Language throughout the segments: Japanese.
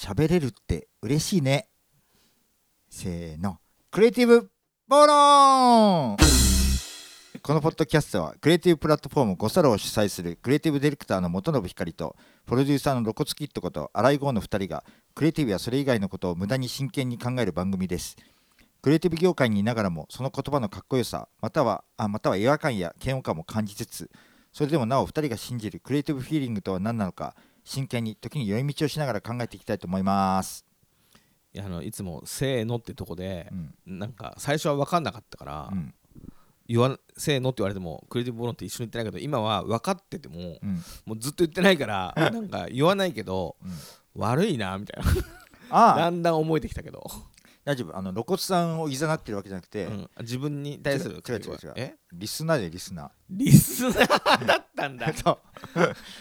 喋れるって嬉しいね。せーの。クリエイティブ暴論このポッドキャストはクリエイティブプラットフォームゴサロを主催するクリエイティブディレクターの元信光とプロデューサーの露骨キットこと荒井剛の2人がクリエイティブやそれ以外のことを無駄に真剣に考える番組です。クリエイティブ業界にいながらもその言葉のかっこよさまたはあまたは違和感や嫌悪感も感じつつそれでもなお2人が信じるクリエイティブフィーリングとは何なのか真剣に時に寄り道をしながら考えていきたいと思います、いやあのいつも「せーの」ってとこでう、ん。なんか最初は分かんなかったから、うん。言わせーのって言われてもクリエイティブボロンって一緒に言ってないけど今は分かっててもうん。もうずっと言ってないから なんか言わないけど、うん。悪いなみたいな。ああ。だんだん思えてきたけど、大丈夫。あの露骨さんをいざなってるわけじゃなくて、うん。自分に対する違う違う違う。え？リスナーでリスナリスナーだったんだ。ー そう。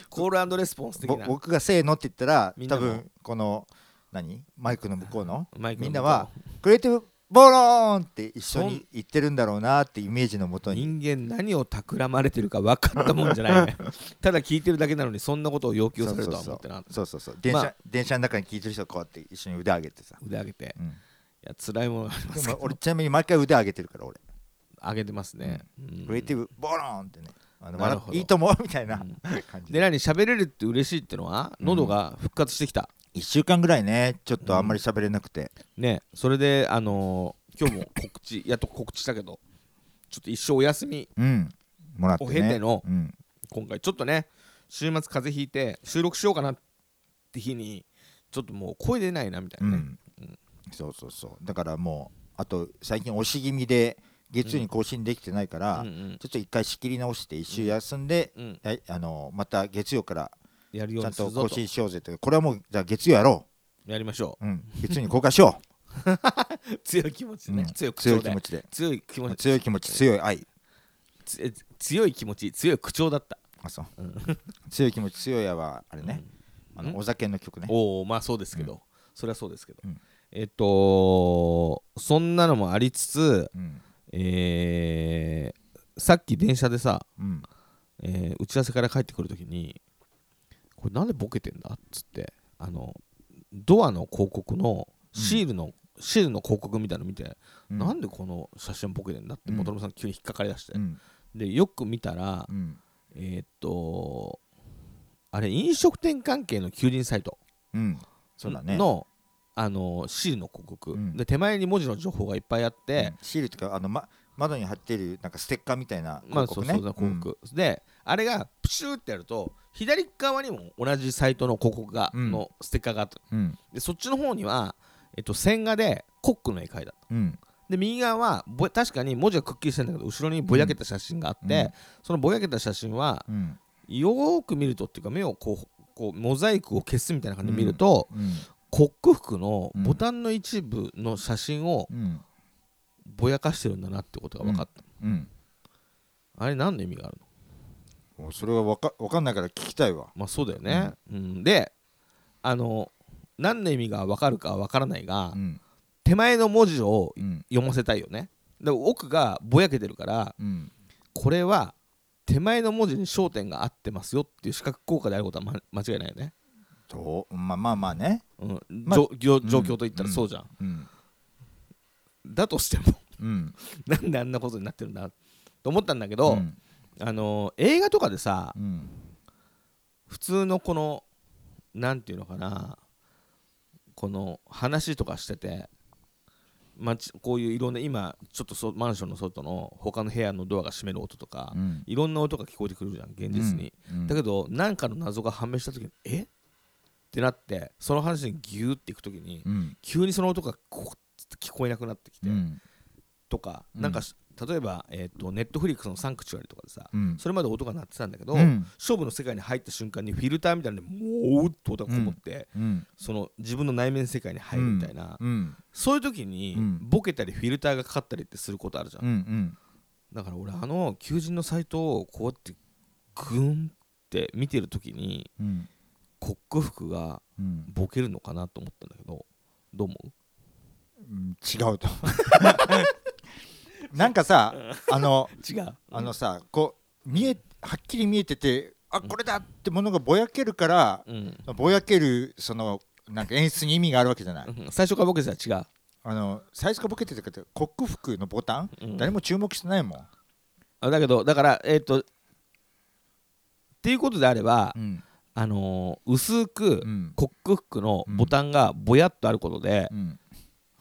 コールレスポンス的な。ぼ僕が「せーの」って言ったらみんなも。多分この何？マイクの向こうの？マイクのみんなはクリエイティブボローンって一緒に言ってるんだろうなってイメージのもとに。人間何を企まれてるか分かったもんじゃないね。ただ聞いてるだけなのにそんなことを要求されるとは思ってなかった。そうそうそう電車、まあ。電車の中に聞いてる人がこうやって一緒に腕上げてさ、腕上げて。うん、いや辛いものがありまけど。俺ちなみに毎回腕上げてるから俺、上げてますね、うん。クリエイティブボローンってね。あのなるほど。笑いいと思うみたいなうん。感じ。で何喋れるって嬉しいってのはうん。喉が復活してきた、1週間ぐらいねちょっとあんまり喋れなくて、ねそれであのー今日も告知 やっと告知したけどちょっと一生お休みうん。もらってね。おへてのうん。今回ちょっとね週末風邪ひいて収録しようかなって日にちょっともう声出ないなみたいうなね、んそうそうそう。だからもうあと最近押し気味で月曜に更新できてないから、うんうん。ちょっと一回仕切り直して一週休んで、うんはいあのまた月曜からやるよちゃんとと更新しようぜとこれはもうじゃあ月曜やろやりましょう、うん、月曜に公開しよう。強い気持ちね、うん。強い気持ちで。強い気持ち。強い気持ち強い愛。強い気持ち強い口調だった、あそう。うん。強い気持ち強いやはあれね、あうん。のお酒の曲ね。おおまあそうですけど、それはそうですけど、うんえっとそんなのもありつつうんえーさっき電車でさ、うん。えー打ち合わせから帰ってくるときにこれなんでボケてんだ？っつってあのドアの広告のシールの、シールの広告みたいなの見て、うん。なんでこの写真ボケてんだ？ってうん。さん急に引っかかりだして、うん。でよく見たら、うん。えーっとあれ飲食店関係の求人サイトうん。そうだね。の、あのシールの広告、うん。で手前に文字の情報がいっぱいあって、うん。シールっていうかあの、ま、窓に貼ってるなんかステッカーみたいなまあ広告ねそうそう広告、であれがプシューってやると左側にも同じサイトの広告が、うん。のステッカーがあった。うん。でそっちの方には、えっと、線画でコックの絵描いたうんで右側はぼ確かに文字がくっきりしてるんだけど後ろにぼやけた写真があって、うん。そのぼやけた写真はうん。よーく見るとっていうか目をこうこうモザイクを消すみたいな感じで見ると、うんコック服のボタンの一部の写真をうん。ぼやかしてるんだなってことが分かった、うん。あれ何の意味があるの？おそれはわかわかんないから聞きたいわ。まあそうだよね、うん。であの何の意味が分かるか分からないが、うん。手前の文字をうん。読ませたいよね。で奥がぼやけてるからうん。これは手前の文字に焦点が合ってますよっていう視覚効果であることは、ま、間違いないよね、どう。まあまあまあね。うん。まじょ状況といったらそうじゃん、うん。だとしてもうん。なんであんなことになってるんだと思ったんだけど、うん。あの映画とかでさうん。普通のこのなんていうのかなこの話とかしてて、まこういういろんな今ちょっとそマンションの外の他の部屋のドアが閉める音とか、うん。いろんな音が聞こえてくるじゃん現実に、うん。だけど何かの謎が判明した時にえ？ってなってその話にギューっていく時に、うん。急にその音がこう聞こえなくなってきて、うん。とか、うん。なんかし例えば、えー、とネットフリックスのサンクチュアリとかでさ、うん。それまで音が鳴ってたんだけど、うん。勝負の世界に入った瞬間にフィルターみたいなのでもうっと音がこもって、うん。その自分の内面世界に入るみたいな、うん。そういう時に、うん。ボケたりフィルターがかかったりってすることあるじゃん、うん。うん。だから俺あの求人のサイトをこうやってグンって見てる時にうんコック服がうん。ボケるのかなと思ったんだけどどう思う？うん違うと。なんかさあの違う？あのさこう見えはっきり見えててあこれだってものがぼやけるからうん。ぼやけるそのなんか演出に意味があるわけじゃない。うん。最初からボケてたら違う？あの最初からボケてたけどコック服のボタン、うん。誰も注目してないもん、あだけどだからえっ、とっていうことであれば、うんあのー薄くうん。コック服のボタンがぼやっとあることで、うん。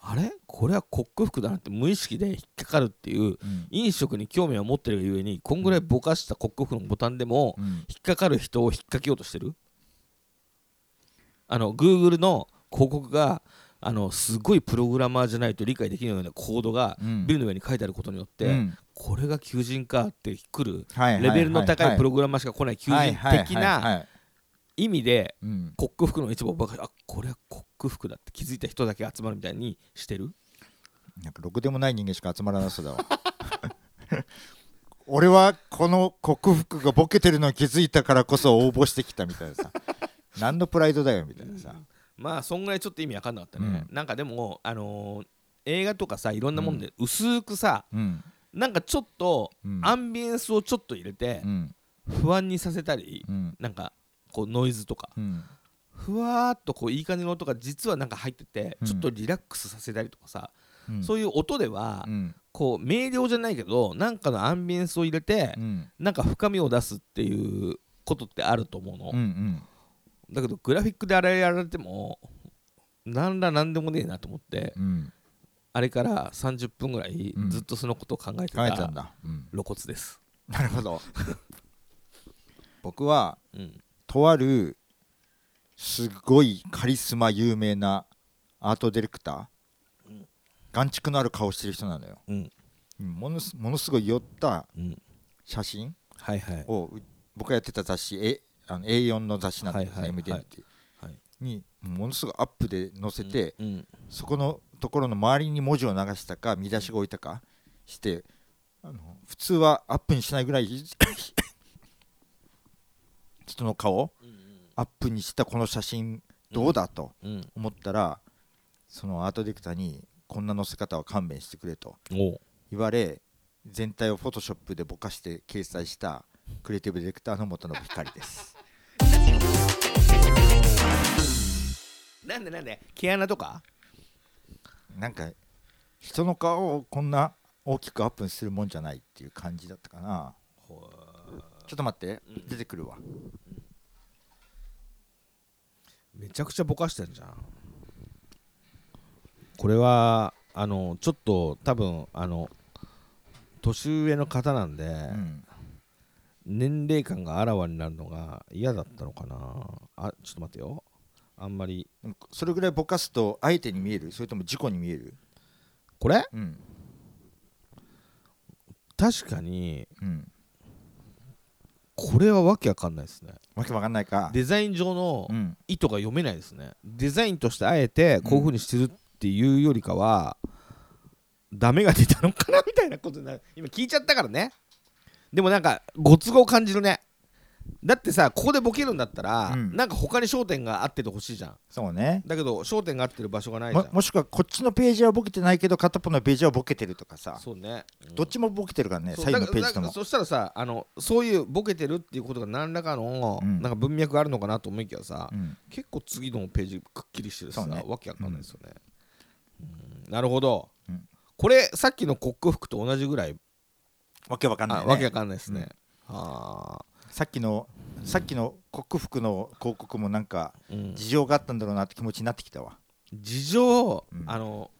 あれ？これはコック服だなって無意識で引っかかるっていううん。飲食に興味を持ってるがゆえにこんぐらいぼかしたコック服のボタンでもうん。引っかかる人を引っ掛けようとしてる？あの Google の広告があのすごいプログラマーじゃないと理解できないようなコードがうん。ビルの上に書いてあることによって、うん。これが求人かって来るレベルの高いプロログラマーしか来ない求人的な意味でうん。コック服の一部をばかりあこれはコック服だって気づいた人だけ集まるみたいにしてる？なんかろくでもない人間しか集まらなそうだわ。俺はこの克服がボケてるのに気づいたからこそ応募してきたみたいなさ。何のプライドだよみたいなさ。まあそんぐらいちょっと意味わかんなかったね、なんかでもあのー映画とかさいろんなもんで薄くさ、うん。なんかちょっとうん。アンビエンスをちょっと入れてうん。不安にさせたりうん。なんかこうノイズとかうん。ふわーっとこういい感じの音が実はなんか入っててうん。ちょっとリラックスさせたりとかさ、うん。そういう音ではうん。こう明瞭じゃないけどなんかのアンビエンスを入れてうん。なんか深みを出すっていうことってあると思うの、うんうん。だけどグラフィックであれやられてもなんらなんでもねえなと思ってうん。あれから30分ぐらいうん。ずっとそのことを考えてたたんだ。うん。露骨です、なるほど。僕はうん、とあるすごいカリスマ有名なアートディレクター、うん。眼畜のある顔してる人なのよ、うん。うん。ものすものすごい寄ったうん。写真？をう僕がやってた雑誌えあの A4 の雑誌なんですね、はいはい。MDN って。いう、はい。にものすごいアップで載せて、うん。そこのところの周りに文字を流したか見出しが置いたかしてあの普通はアップにしないぐらい人の顔アップにしたこの写真どうだとうん思ったらそのアートディレクターにこんな載せ方は勘弁してくれと言われ全体をフォトショップでぼかして掲載したクリエイティブディレクターの元信光です。なんでなんで？毛穴とか？なんか人の顔をこんな大きくアップするもんじゃないっていう感じだったかなちょっと待って。うん。出てくるわ。めちゃくちゃぼかしてんじゃん。これはあのちょっと多分あの年上の方なんで、うん。年齢感があらわになるのが嫌だったのかな。あちょっと待ってよ。あんまり。それぐらいぼかすと相手に見える？それとも事故に見える？これ？うん。確かにうんこれはわけわかんないですね。わけわかんないか。デザイン上のうん。意図が読めないですね。デザインとしてあえてこういう風にしてるっていうよりかは、ダメが出たのかなみたいなことになる。今聞いちゃったからね。でもなんかご都合感じるねだってさここでボケるんだったら、うん。なんか他に焦点が合っててほしいじゃん。そうね。だけど焦点が合ってる場所がないじゃん。ももしくはこっちのページはボケてないけど片っぽのページはボケてるとかさ。そうね、うん。どっちもボケてるからねそう左右のページとも。そしたらさあのそういうボケてるっていうことが何らかの、うん。なんか文脈があるのかなと思いきやさ、うん。結構次のページくっきりしてるさ、ね。わけわかんないですよね、うん。なるほど、うん。これさっきのコック服と同じぐらい、わけわかんないね。あわけわかんないですね、あさっきのさっきの克服の広告もなんか事情があったんだろうなって気持ちになってきたわ。事情、うん。あの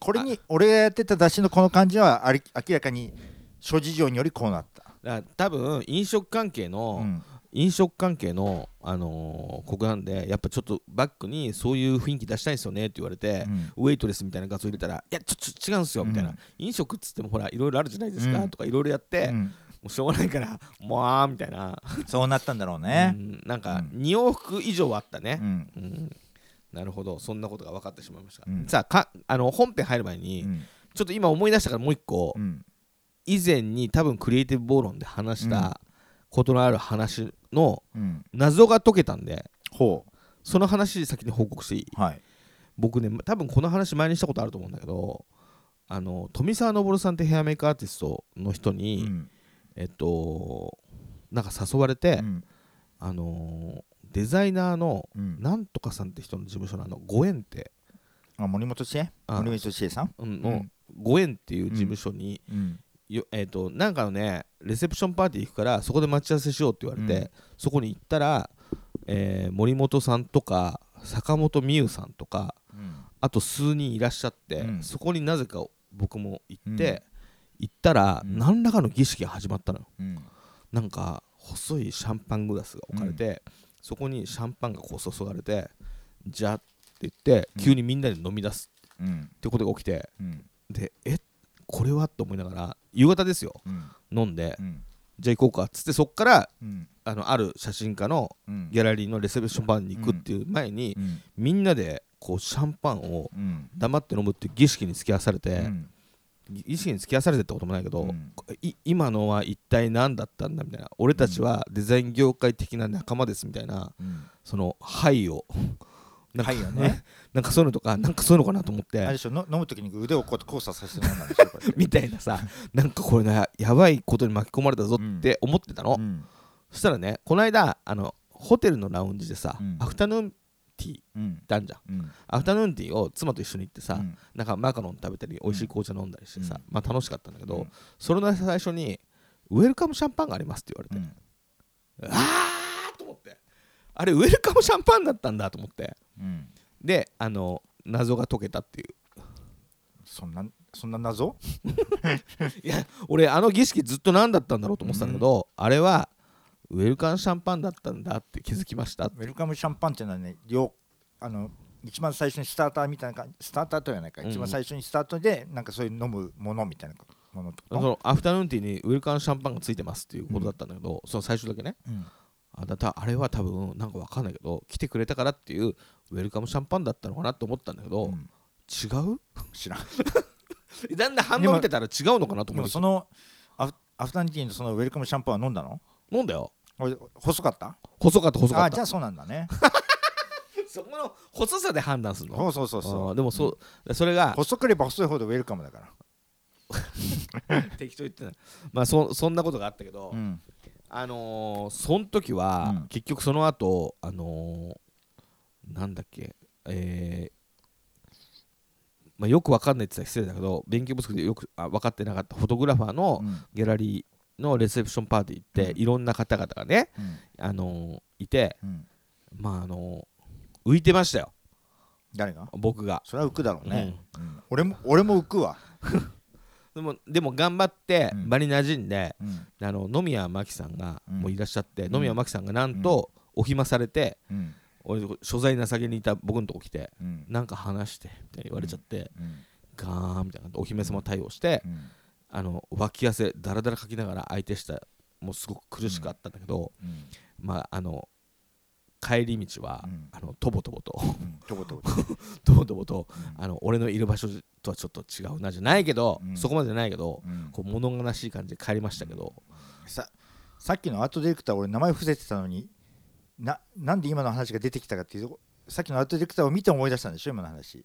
これに俺がやってた雑誌のこの感じはあり明らかに諸事情によりこうなった、だ多分飲食関係の、うん。飲食関係の、あのー、国なんでやっぱちょっとバックにそういう雰囲気出したいんですよねって言われて、うん。ウェイトレスみたいな画像入れたら「いやちょちょ違うんですよ」みたいな、うん。飲食っつってもほらいろいろあるじゃないですか、うん。とかいろいろやって、もうしょうがないから「もうあー」みたいな、そうなったんだろううね、ん。なんかうん。2往復以上はあったね、うん。うん。なるほど。そんなことが分かってしまいました、うん。さあかあの本編入る前に、うん。ちょっと今思い出したからもう一個、うん。以前に多分クリエイティブ暴論で話したことのある話のうん。謎が解けたんでほその話先に報告していい？うはい。僕ね多分この話前にしたことあると思うんだけどあの富澤昇さんってヘアメイクアーティストの人うに、んえっとなんか誘われて、うん。あのーデザイナーのうん。なんとかさんって人の事務所のあのご縁って、あ森本知恵？あ森本知恵さん？うんのうん。ご縁っていう事務所に、うん。よえー、となんかのねレセプションパーティー行くからそこで待ち合わせしようって言われて、うん。そこに行ったら、えー森本さんとか坂本美優さんとかうん。あと数人いらっしゃって、うん。そこになぜか僕も行って、うん行ったら、うん。何らかの儀式が始まったのよ。うん。なんか細いシャンパングラスが置かれて、そこにシャンパンがこう注がれてじゃって言ってうん。急にみんなで飲み出すうん。ってことが起きてうん。でえこれはと思いながら夕方ですよ。うん。飲んでうん。じゃあ行こうかっつってそっからうん。あのある写真家のうん。ギャラリーのレセプションバーに行くっていう前に、うん。みんなでこうシャンパンをうん。黙って飲むっていう儀式に付き合わされて、うん儀式に付き合わされてってこともないけど、うん。い今のは一体何だったんだみたいな。俺たちはデザイン業界的な仲間ですみたいなうん。その「はい」を。なんかはいよね。なんかそういうのとかなんかそういうのかなと思って。あれでしょ？の飲むときに腕をこう交差させて飲んだんでしょ？みたいなさ。なんかこれねやばいことに巻き込まれたぞって思ってたの、うん。そしたらねこの間あのホテルのラウンジでさ、うん。アフタヌーンティーっうん。てあんじゃんうん。アフタヌーンティーを妻と一緒に行ってさ、うん。なんかマカロン食べたり美味しい紅茶飲んだりしてさ、うん。まあ楽しかったんだけど、うん。それの最初にウェルカムシャンパンがありますって言われて、うん。あーと思って。あれウェルカムシャンパンだったんだと思って。うん。であの謎が解けたっていう。そんなそんな謎？いや俺あの儀式ずっと何だったんだろうと思ってたんだけど、あれはウェルカムシャンパンだったんだって気づきましたウェルカムシャンパンっていうのはね両あの一番最初にスターターみたいな感じスターターとはないか、うん。一番最初にスタートでなんかそういう飲むものみたいなものとそのアフタヌーンティーにウェルカムシャンパンがついてますっていうことだったんだけど、その最初だけね。うん。あだたあれは多分なんかわかんないけど来てくれたからっていうウェルカムシャンパンだったのかなと思ったんだけど、うん。違う？知らん。だんだん反応見てたら違うのかなと思ってそのアフアフタヌーンティーのそのウェルカムシャンパンは飲んだの？飲んだよ細かった？細かった細かった。あじゃあそうなんだね。そこの細さで判断するの？そうそうそうそあーでもそう、それが細ければ細いほどウェルカムだから。適当言ってない。まあそそんなことがあったけど、うん。あのー、その時は、うん。結局その後あのー、なんだっけえーまあ、よく分かんないって言ったら失礼だけど勉強不足でよくあ分かってなかったフォトグラファーのうん。ギャラリーのレセプションパーティー行って、うん。いろんな方々がね、うん。あのーいてうん。まああのー浮いてましたよ。誰が？僕が。それは浮くだろうね、うん。俺も俺も浮くわ、でもでも頑張ってうん。場に馴染んで、うん。あの野宮真紀さんがうん。もういらっしゃって、うん。野宮真紀さんがなんとお暇されて、うん。俺所在な先にいた僕のとこ来てうん。なんか話してって言われちゃって、うん。ガーンみたいなお姫様対応して、うんあの脇汗だらだらかきながら相手したもうすごく苦しかったんだけど、うん。まああの帰り道は、うん。あのとぼとぼと。うん。とことこと。とぼとぼとうん。あの俺のいる場所とはちょっと違うなじゃないけど、うん。そこまでじゃないけど、うん。こう物悲しい感じで帰りましたけど、ささっきのアートディレクター俺名前伏せてたのにななんで今の話が出てきたかっていうとさっきのアートディレクターを見て思い出したんでしょ今の話。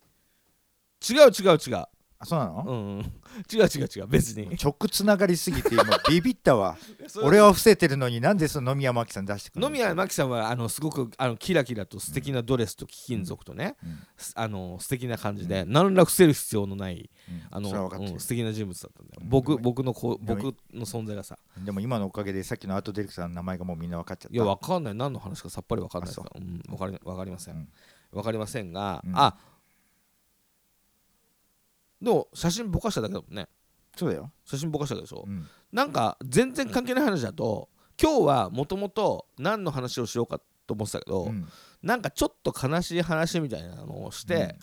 違う違う違うあそうなの、うんうん、違う違う違う別に。直つながりすぎて今 ビビったわ。俺は伏せてるのになんでその野宮真紀さん出してくるの？野宮真紀さんはあのすごくあのキラキラと素敵なドレスと貴金属とね、うん。すあの素敵な感じで、何ら伏せる必要のないうん。あの、うん素敵な人物だったんだよ、うん。僕僕のこ僕の存在がさ。でも今のおかげでさっきのアートディレクターの名前がもうみんな分かっちゃった。いやわかんない。何の話かさっぱりわかんないですあから。うん、わかりわかりません、うん。わかりませんが、うん。あでも写真ぼかしただけだもんね。そうだよ、写真ぼかしたでしょ、うん。なんか全然関係ない話だと今日はもともと何の話をしようかと思ってたけど、うん。なんかちょっと悲しい話みたいなのをして、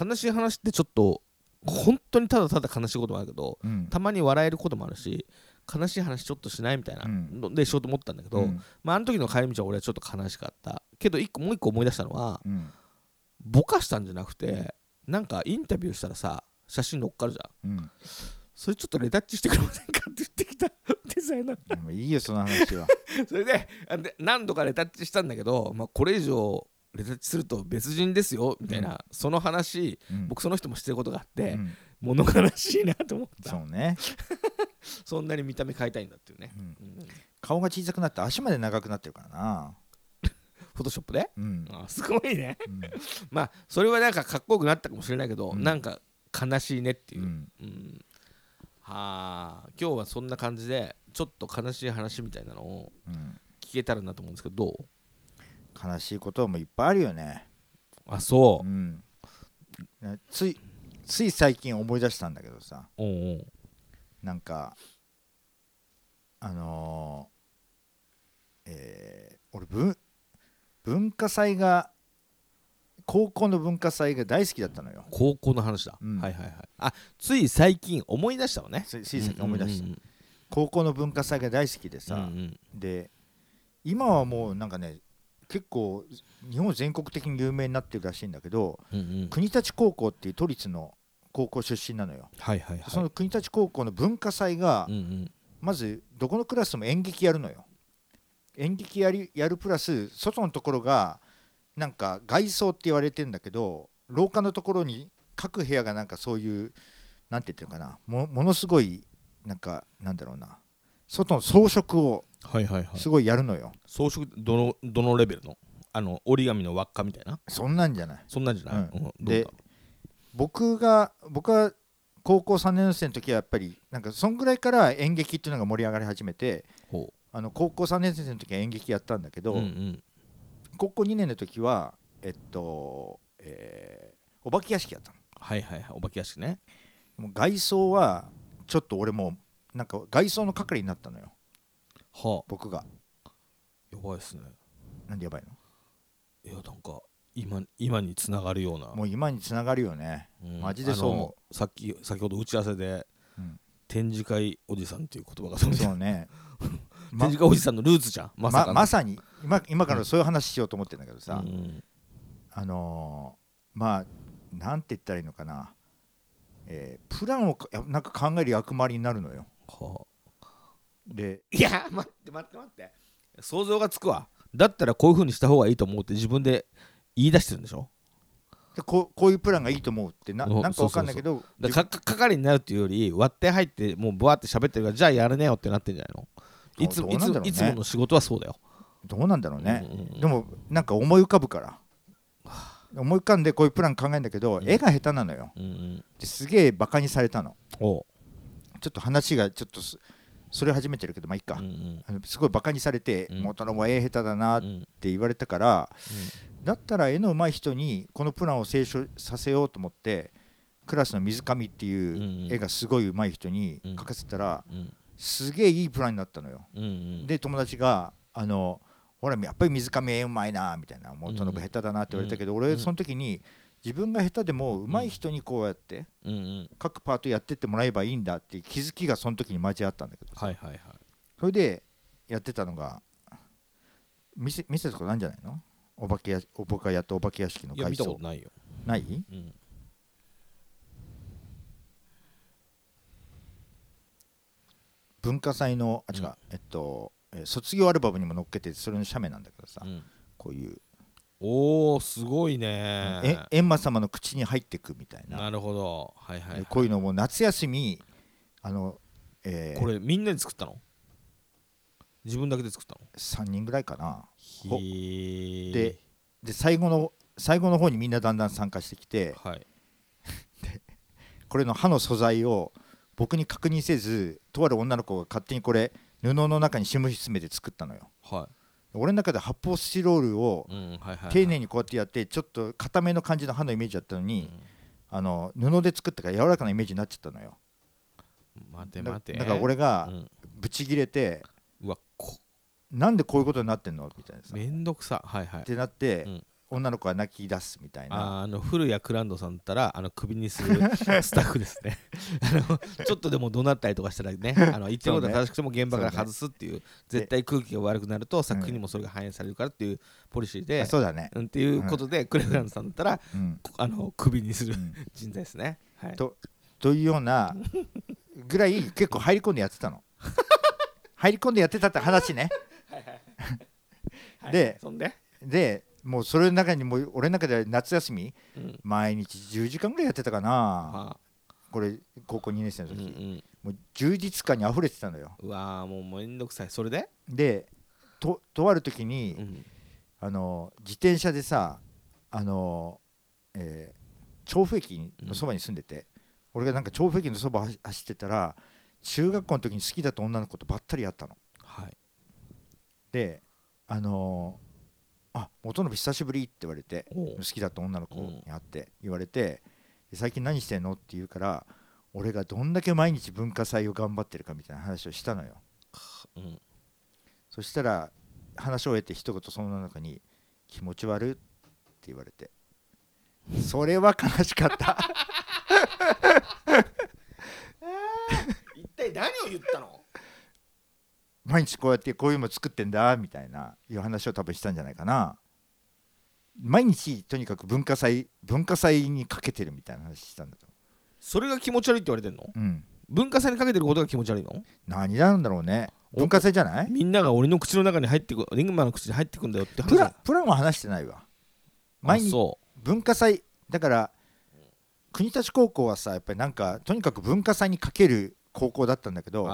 悲しい話ってちょっと本当にただただ悲しいこともあるけどうん。たまに笑えることもあるし悲しい話ちょっとしないみたいなうん。のでしようと思ったんだけど、うん。まあ、あの時の帰り道は俺はちょっと悲しかった。けど一個もう一個思い出したのはうん。ぼかしたんじゃなくてなんかインタビューしたらさ写真載っかるじゃん。うん。それちょっとレタッチしてくれませんかって言ってきた デザイナー。いいよその話は。それで何度かレタッチしたんだけど、まあ、これ以上レタッチすると別人ですよみたいな、その話うん。僕その人もしてることがあって、うん。物悲しいなと思った。そうね、そんなに見た目変えたいんだっていうね、うん。うん。顔が小さくなって足まで長くなってるからなフォトショップで？うん。あすごいね。うん。まあそれはなんかかっこよくなったかもしれないけど、うん。なんか悲しいねっていう。う、ん。うん。はあ今日はそんな感じでちょっと悲しい話みたいなのをうん。聞けたらなと思うんですけどどう？悲しいこともいっぱいあるよね。あそう。う、ん。ねついつい最近思い出したんだけどさ。おうおう。なんかあのーえー俺文文化祭が高校の文化祭が大好きだったのよ。高校の話だ、うん。はいはいはい。あつい最近思い出した。のねつい最近思い出した、うんうん。高校の文化祭が大好きでさ、うんうん。で今はもうなんかね結構日本全国的に有名になってるらしいんだけどうんうん。国立高校っていう都立の高校出身なのよ、はいはいはい。その国立高校の文化祭がうんうん。まずどこのクラスも演劇やるのよ演劇やりやるプラス外のところがなんか外装って言われてんだけど廊下のところに各部屋がなんかそういうなんて言ってるのかなもものすごいなんかなんだろうな外の装飾をはいはいはい。すごいやるのよ、装飾どのどのレベルの？あの折り紙の輪っかみたいな？そんなんじゃない。そんなんじゃない、うん。うん。で僕が僕は高校3年生の時はやっぱりなんかそんぐらいから演劇っていうのが盛り上がり始めてほあの高校3年生の時は演劇やったんだけうど、うんうん。高校2年の時はえっと、えーお化け屋敷やったの。はいはいはいお化け屋敷ね。もう外装はちょっと俺もうなんか外装の係になったのよ。はあ。僕が。やばいっすね。なんでやばいの？いやなんか今今につながるような。もう今につながるよね。うん。マジでそう思う。さっき先ほど打ち合わせで、うん。展示会おじさんっていう言葉がそうね ま展示会おじさんのルーツじゃん。まさままさに。今今からそういう話しようと思ってるんだけどさ、うん。あのーまあなんて言ったらいいのかな、えープランをなんか考える役回りになるのよ。はであいや待って待って待って。想像がつくわ。だったらこういう風にした方がいいと思うって自分で言い出してるんでしょ？でこうこういうプランがいいと思うってなおなんかわかんないけどだからかか係になるっていうより割って入ってもうブワーって喋ってるからじゃあやるねよってなってんじゃないの？いつどういついつもの仕事はそうだよ、どうなんだろうね、うんうんうん。でもなんか思い浮かぶから。思い浮かんでこういうプラン考えるんだけど、うん。絵が下手なのよ。うんうん。ですげえバカにされたの。ちょっと話がちょっとそそれ始めてるけどまあいいか、うんうん。すごいバカにされて、うん。元のも絵下手だなっうんて言われたから、だったら絵の上手い人にこのプランを清書させようと思ってクラスの水上ってうんいううん絵がすごい上手い人にうん。描かせたらうんすげえいいプランになったのよ。うんうん。で友達があのほらやっぱり水上絵うまいなみたいな元信下手だなって言われたけど、うん俺その時に自分が下手でも上手い人にこうやって各パートやってってもらえばいいんだっていう気づきがその時に交わったんだけどはいはいはい。それでやってたのが見せ見せたことなんじゃないの？お化けや僕がやったお化け屋敷のいや見たこ外装とないよ、ない？うん、文化祭のあ違う、うん。えっとえー卒業アルバムにも載っけてそれの写メなんだけどさ、うん。こういう。おおすごいね。え閻魔様の口に入ってくみたいな。なるほど。はいはい、はい。でこういうのも夏休みあの、えー。これみんなで作ったの？自分だけで作ったの？3人ぐらいかな。でで最後の最後の方にみんなだんだん参加してきてはい。これの歯の素材を僕に確認せずとある女の子が勝手にこれ布の中にシムシ詰めて作ったのよ。は俺の中で発泡スチロールをい、うんはいはいはい、丁寧にこうやってやってちょっと固めの感じの歯のイメージだったのに、うん。あの布で作ったから柔らかなイメージになっちゃったのよ。だ待て待て。だから俺がうん。ブチギレて、うわこなんでこういうことになってんの？みたいなさ。めんどくさ。はいはい。ってなって、うん女の子が泣き出すみたいな。あの古谷クランドさんだったらあの首にする スタッフですね。あのちょっとでも怒鳴ったりとかしたらね あの言ってることが正しくても現場から外すっていう絶対空気が悪くなると作品にもそれが反映されるからっていうポリシーであ、そうだね、うん、っていうことで、クレフランドさんだったらうん。こあの首にするうん。人材ですね、はい、とというようなぐらい結構入り込んでやってたの。入り込んでやってたって話ね。でそんで、でもうそれの中にもう俺の中では夏休みうん。毎日10時間ぐらいやってたかな。はあ。これ高校2年生のうんう時、ん、もう充実感に溢れてたのよ。うわーもうめんどくさい。それで、でととある時に、うん。あの自転車でさあの、えー調布駅のそばに住んでて、俺がなんか調布駅のそば走走ってたら中学校の時に好きだった女の子とばったり会ったの。はい。であのーあ元信久しぶりって言われて好きだった女の子に会って言われて、で最近何してんのって言うから俺がどんだけ毎日文化祭を頑張ってるかみたいな話をしたのよ。うん。そしたら話を終えて一言その女の子に「気持ち悪い」って言われてそれは悲しかった。一体何を言ったの？毎日こうやってこういうの作ってんだみたいないう話を多分したんじゃないかな。毎日とにかく文化祭文化祭にかけてるみたいな話したんだとそれが気持ち悪いって言われてんの？うん。文化祭にかけてることが気持ち悪いの？何なんだろうね。文化祭じゃない？みんなが俺の口の中に入ってくリングマンの口に入ってくんだよって話。プランプランは話してないわ。毎日文化祭だから国立高校はさやっぱりなんかとにかく文化祭にかける高校だったんだけうど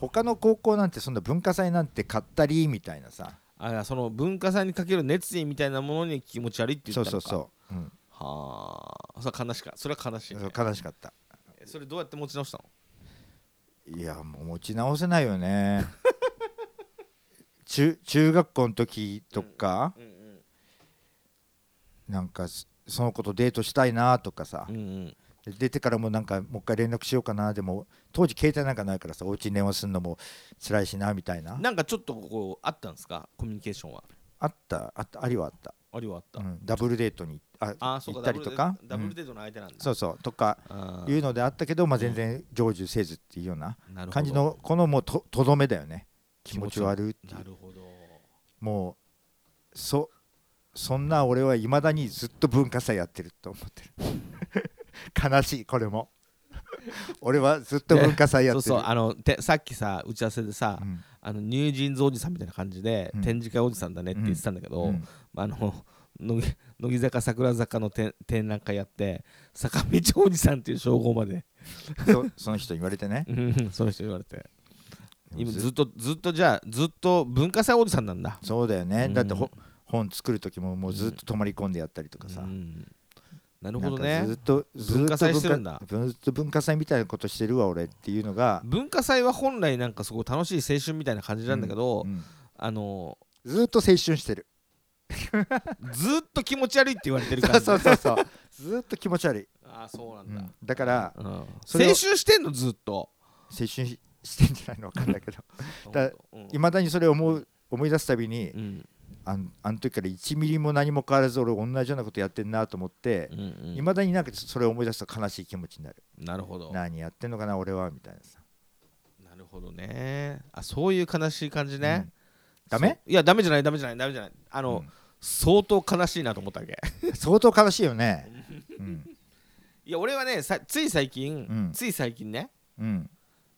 他の高校なんてそんな文化祭なんて買ったりみたいなさ。あその文化祭にかける熱意みたいなものに気持ち悪いって言そうったのか。そうそう、う。ん、はあ。それは悲しかそれは悲しい、ね。そう、悲しかった。えそれどうやって持ち直したの？いやもう持ち直せないよね。中中学校の時とか、うんうん。なんかそその子とデートしたいなとかさ。う、んうん出てからもなんかもう一回連絡しようかな。でも当時携帯なんかないからさお家に電話するのも辛いしなみたいな。なんかちょっとこうあったんですか？コミュニケーションは。あったあったありはあった、ありはあった、うん、ダブルデートにああーそう行かったりとか？うん。ダブルデートの相手なんだ、そうそうとかいうのであったけど、まあ、全然成就せずっていうような感じのこのもうととどめだよね。気持ち悪いっていう。なるほど。もうそそんな俺はいまだにずっと文化祭やってると思ってる悲しいこれも。俺はずっと文化祭やってる。そうそうあのてさっきさ打ち合わせでさ、うん。あのニュージーンズおじさんみたいな感じで、うん。展示会おじさんだねって言ってたんだけど、うん。あの乃木乃木坂桜坂の展展覧会やって坂道おじさんっていう称号まで。そその人に言われてね。うんその人言われて。今ずずっとずっとじゃあずっと文化祭おじさんなんだ。そうだよね、うんだってほ本作る時ももうずっと泊まり込んでやったりとかさ、うんなるほどね。ずっと文化祭してるんだ。ずっと文化祭みたいなことしてるわ俺っていうのが、文化祭は本来なんかすごい楽しい青春みたいな感じなんだけど、うんあのずっと青春してる。ずっと気持ち悪いって言われてるそう感じ。そうそうそうずっと気持ち悪い、ああそうなんだ、うん。だからうん。青春してんの？ずっと。青春ししてんじゃないの？分かんないけど。いまだにそれを思う思い出すたびにうんあんあの時から1ミリも何も変わらず俺同じようなことやってんなと思ってうんうん。いま、未だになんかそれを思い出すと悲しい気持ちになる。なるほど。何やってんのかな俺はみたいなさ。なるほどね。あそういう悲しい感じね、うん。ダメ？いやダメじゃないダメじゃないダメじゃない。あの、うん。相当悲しいなと思ったわけ。相当悲しいよね。うん。いや俺はねさつい最近、うん。つい最近ね、うん。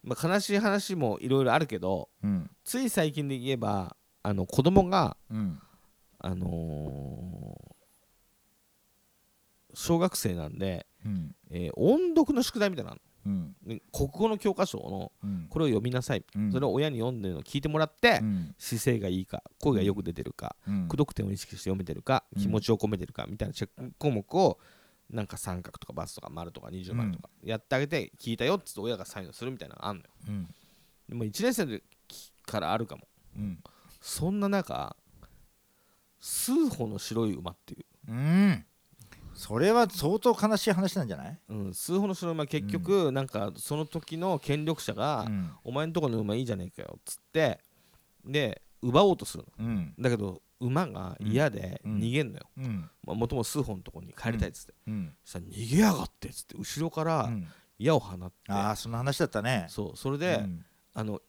まあ、悲しい話もいろいろあるけどうん。つい最近で言えばあの子供がうん。あのー小学生なんで、うん。えー音読の宿題みたいなのうん。ね国語の教科書のうん。これを読みなさい、うん。それを親に読んでるのを聞いてもらって、うん。姿勢がいいか声がよく出てるか、うん。口読点を意識して読めてるか、うん。気持ちを込めてるかみたいなチェック項目をなんか三角とかバツとか丸とか二重丸とかやってあげて聞いたよっつって親がサインをするみたいなのがあんのよ。うん。でも1年生でからあるかも。うんそんな中数歩の白い馬っていう。うん。それは相当悲しい話なんじゃない？うん、数歩の白い馬結局、なんかその時の権力者が、うん。お前んとこの馬いいじゃねえかよっつってで奪おうとするの。うん。だけど馬が嫌でうん。逃げんのよ、うん。まあ、もともと数歩のとこに帰りたいっつって、うん。そしたら逃げやがってっつって後ろからうん。矢を放って、ああその話だったね。そう。それで、うん。あの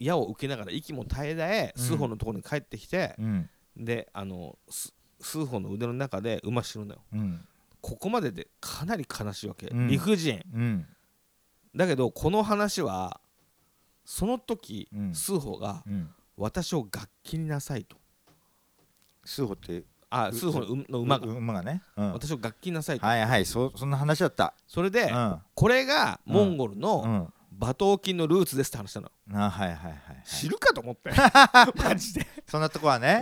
矢を受けながら息も絶え絶えうん数歩のところに帰ってきて、うん。であのす数歩の腕の中で馬死ぬのよ。うん。ここまででかなり悲しいわけ、うん。理不尽。うん。だけどこの話はその時、うん。数歩がうん。私を楽器になさいと。数歩ってうあ数歩の馬が、う馬がね。うん。私を楽器になさいと、はいはいそそんな話だった。それで、うん。これがモンゴルうのん馬頭琴のルーツですって話したの、あはいはいはいはい。知るかと思って。マジで。そんなとこはね。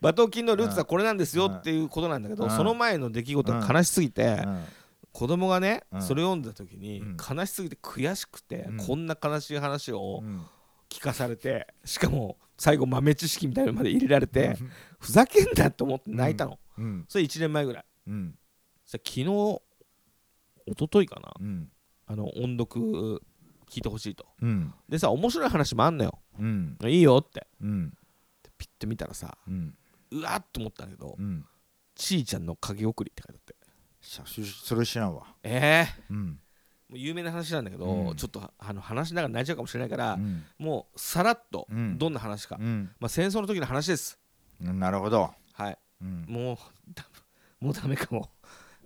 馬頭琴のルーツはこれなんですよっていうことなんだけど、うん。その前の出来事が悲しすぎて、うん。子供がね、うん。それを読んだ時にうん。悲しすぎて悔しくて、うん。こんな悲しい話をうん。聞かされてしかも最後豆知識みたいなのまで入れられて、ふざけんなと思って泣いたの、うん。それ1年前ぐらい。うん。さ昨日一昨日かな。うん。あの音読聞いてほしいと。うん。でさ面白い話もあんのよ。うん。いいよって。うん。でピッて見たらさうわっと思ったんだけどうん「ちーちゃんの影送り」って書いてあって。さそそれ知らんわ。ええうん。もう有名な話なんだけど、うん。ちょっとあの話しながら泣いちゃうかもしれないから、うん。もうさらっとうん。どんな話か、うん。まあ、戦争の時の話です。なるほど。はい。うん。もうだ もうダメかも。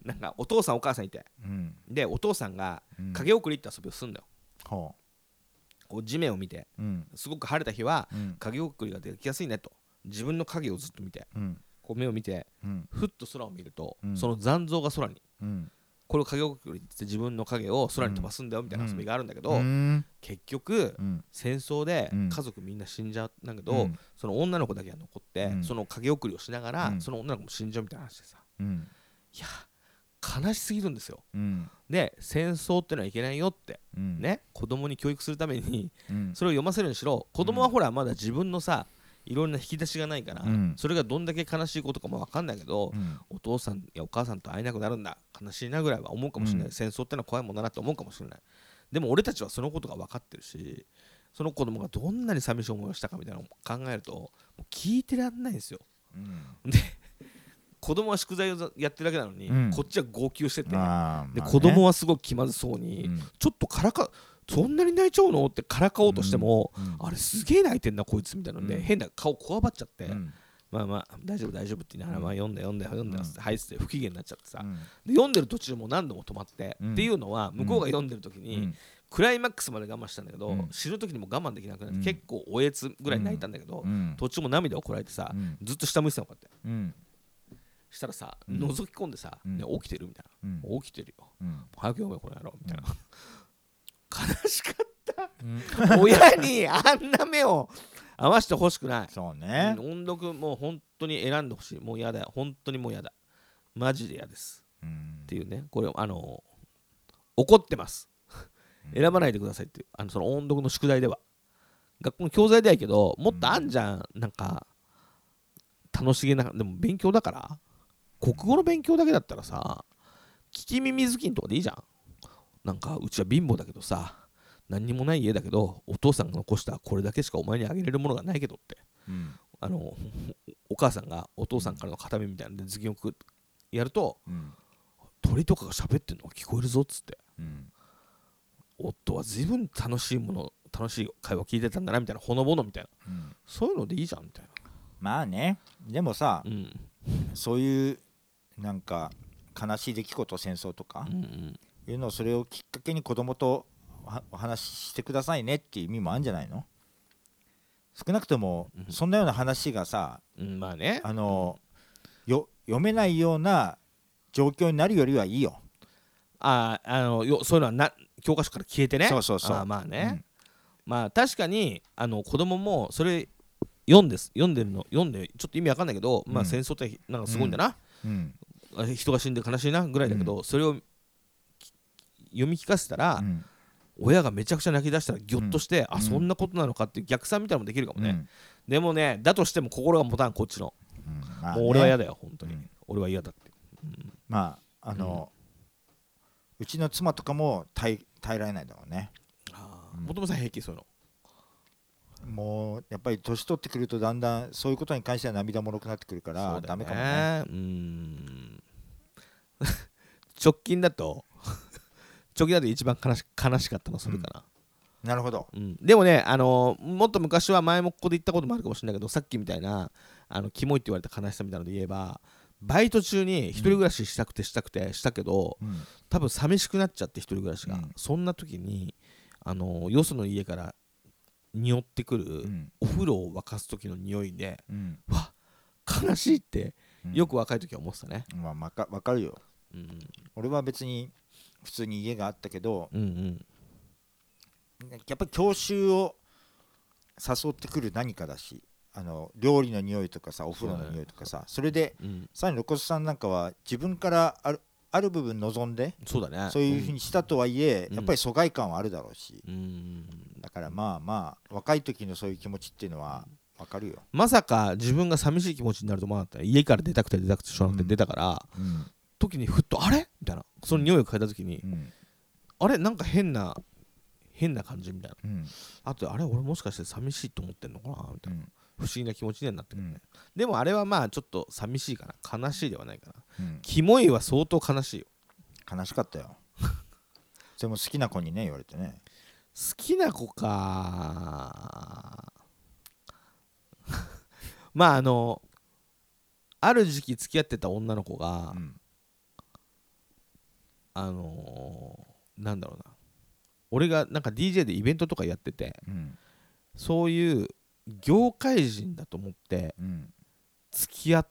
なんかお父さんお母さんいて。うん。でお父さんがうん。影送りって遊びをするんだよ。ほこう地面を見てううん。すごく晴れた日はうん。影送りができやすいねと。自分の影をずっと見てうん。こう目を見てうん。ふっと空を見ると、うん。その残像が空にうん。これを影送りって自分の影を空に飛ばすんだよみたいな遊びがあるんだけど、うん。結局うん。戦争でうん。家族みんな死んじゃうんだけど、うん。その女の子だけが残って、うん。その影送りをしながら、うん。その女の子も死んじゃうみたいな話でさ。うん。いや悲しすぎるんですよ。うん。で戦争ってのはいけないよって。うん。ね子供に教育するために。うん。それを読ませるにしろ。子供はほらまだ自分のさいろんな引き出しがないから、うん。それがどんだけ悲しいことかも分かんないけど、うん。お父さんやお母さんと会えなくなるんだ。悲しいなぐらいは思うかもしれない、うん。戦争ってのは怖いもんだなって思うかもしれない。でも俺たちはそのことが分かってるしその子供がどんなに寂しい思いをしたかみたいなのを考えると聞いてらんないんですよ。うん。で子供は宿題をやってるだけなのに、うん。こっちは号泣してて、でまあね。子供はすごく気まずそうに、うん。ちょっとからかそんなに泣いちゃうのってからかおうとしても、うん。あれすげえ泣いてんなこいつみたいなので、うん。変な顔こわばっちゃって、うん。まあまあ大丈夫大丈夫って言いながら、うん。まあ読んだ読んだ読んだうん。はいっつって不機嫌になっちゃってさ、うん。で読んでる途中も何度も止まって、うん。っていうのは向こうが読んでる時に、うん。クライマックスまで我慢したんだけど、うん。死ぬ時にも我慢できなくなって、うん。結構おえつぐらい泣いたんだけど、うん。途中も涙をこらえてさ、うん。ずっと下向いてたのこうやって。うんしたらさ、うん。覗き込んでさ、うん。ね起きてるみたいうん。な、起きてるよ。うん。早く読めこの野郎みたいな、悲しかっうん。た親にあんな目を合わせてほしくない。そうね。音読もう本当に選んでほしい。もう嫌だよ。本当にもう嫌だ。マジで嫌です。うん。っていうね。これあの怒ってます。選ばないでくださいっていう。あのその音読の宿題では。学校の教材ではいいけどもっとあんじゃん、なんか楽しげなでも勉強だから国語の勉強だけだったらさ聞き耳ずきんとかでいいじゃん。なんかうちは貧乏だけどさ何にもない家だけどお父さんが残したこれだけしかお前にあげれるものがないけどって。うん。あのお母さんがお父さんからの形見みたいなんで図金をくやるとうん。鳥とかが喋ってるのが聞こえるぞっつって。うん。夫は随分楽しいもの楽しい会話聞いてたんだなみたいなほのぼのみたいな。うん。そういうのでいいじゃんみたいまあね。でもさなうん。そういうなんか悲しい出来事戦争とかうんうん。いうのをそれをきっかけに子供とはお話ししてくださいねっていう意味もあるんじゃないの？少なくともうん。そんなような話がさうんまあね。あのよ読めないような状況になるよりはいいよ。ああのよそういうのはな教科書から消えてね。そうそうそう。あまあね、まあ確かにあの子供もそれ読んです。読んでるの読んでちょっと意味わかんないけど、まあうん。戦争ってなんかすごいんだな、うん。うん。あ人が死んで悲しいなぐらいだけど、それをき読み聞かせたら、うん。親がめちゃくちゃ泣き出したらギョッとして、うん。あそんなことなのかっていう逆算みたいなのもできるかもね、うん。でもねだとしても心が持たんこっちの、うん。まあね。もう俺は嫌だよ本当に、うん。俺は嫌だって。まああの、うちの妻とかも耐え耐えられないだろうね。うん。もともさん平気そういうの。もうやっぱり年取ってくるとだんだんそういうことに関しては涙もろくなってくるから、だよダメかもね。うーん 直近だと 直近だと一番悲し悲しかったのそれかな、なるほど。うん。でもね、あのーもっと昔は前もここで言ったこともあるかもしれないけどさっきみたいなあのキモいって言われた悲しさみたいなので言えばバイト中に一人暮らししたくてしたくてしたけど、うん。多分寂しくなっちゃって一人暮らしが、うん。そんな時にあのよその家から匂ってくる、うん。お風呂を沸かす時の匂いでうん。わ悲しいってうんよく若い時は思ってたね、まあわかわかるよ。うん、俺は別に普通に家があったけどうんうん。やっぱり郷愁を誘ってくる何かだしあの料理の匂いとかさお風呂の匂いとかさそれでうん。さらに露骨さんなんかは自分からあるある部分望んでそうだね。そういうふうにしたとはいえ、うん。やっぱり疎外感はあるだろうし、うん。だからまあまあ若い時のそういう気持ちっていうのはわかるよ、まさか自分が寂しい気持ちになると思わなかったね家から出たくて出たくてしょうがなくて出たから、うん。時にふっとあれ？みたいな。その匂いを嗅いだ時に、うん。あれ？なんか変な変な感じみたいな。うん。あとであれ？俺もしかして寂しいと思ってんのかな？みたいな、うん。不思議な気持ちにはなってくる。ね、うん。でもあれはまあちょっと寂しいかな悲しいではないかな。うん。キモいは相当悲しいよ。悲しかったよ。それも好きな子にね言われてね。好きな子かまああのある時期付き合ってた女の子が、うん。あのーなんだろうな。俺がなんか DJ でイベントとかやっててうん。そういう業界人だと思ってうん。付き合っ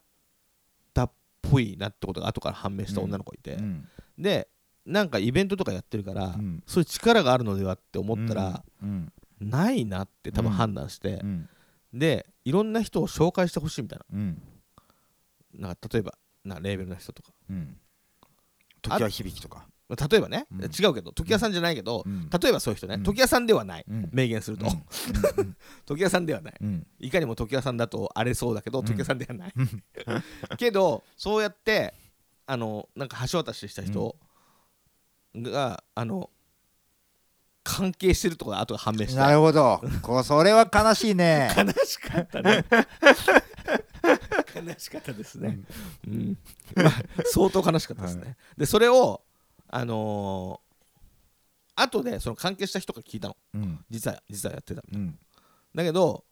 たっぽいなってことが後から判明した女の子がいて、うん。でなんかイベントとかやってるから、うん。そういう力があるのではって思ったら、うん。ないなって多分判断してう、んでいろんな人を紹介してほしいみたいうん。ななんか例えばなレーベルの人とか。うん。時は響きとか。例えばね、うん。違うけど時矢さんじゃないけど、うん。例えばそういう人ね、うん。時矢さんではない、うん。明言すると、うん。時矢さんではない。うん。いかにも時矢さんだと荒れそうだけど、うん。時矢さんではない。けどそうやってあのなんか橋渡しした人が、あの関係してるところが後が判明したなるほど。こうそれは悲しいね。悲しかったね。悲しかったですね、うん。まあ、相当悲しかったですね、はでそれをあのー後でその関係した人から聞いたの。うん。実は実はやってたうん。だけど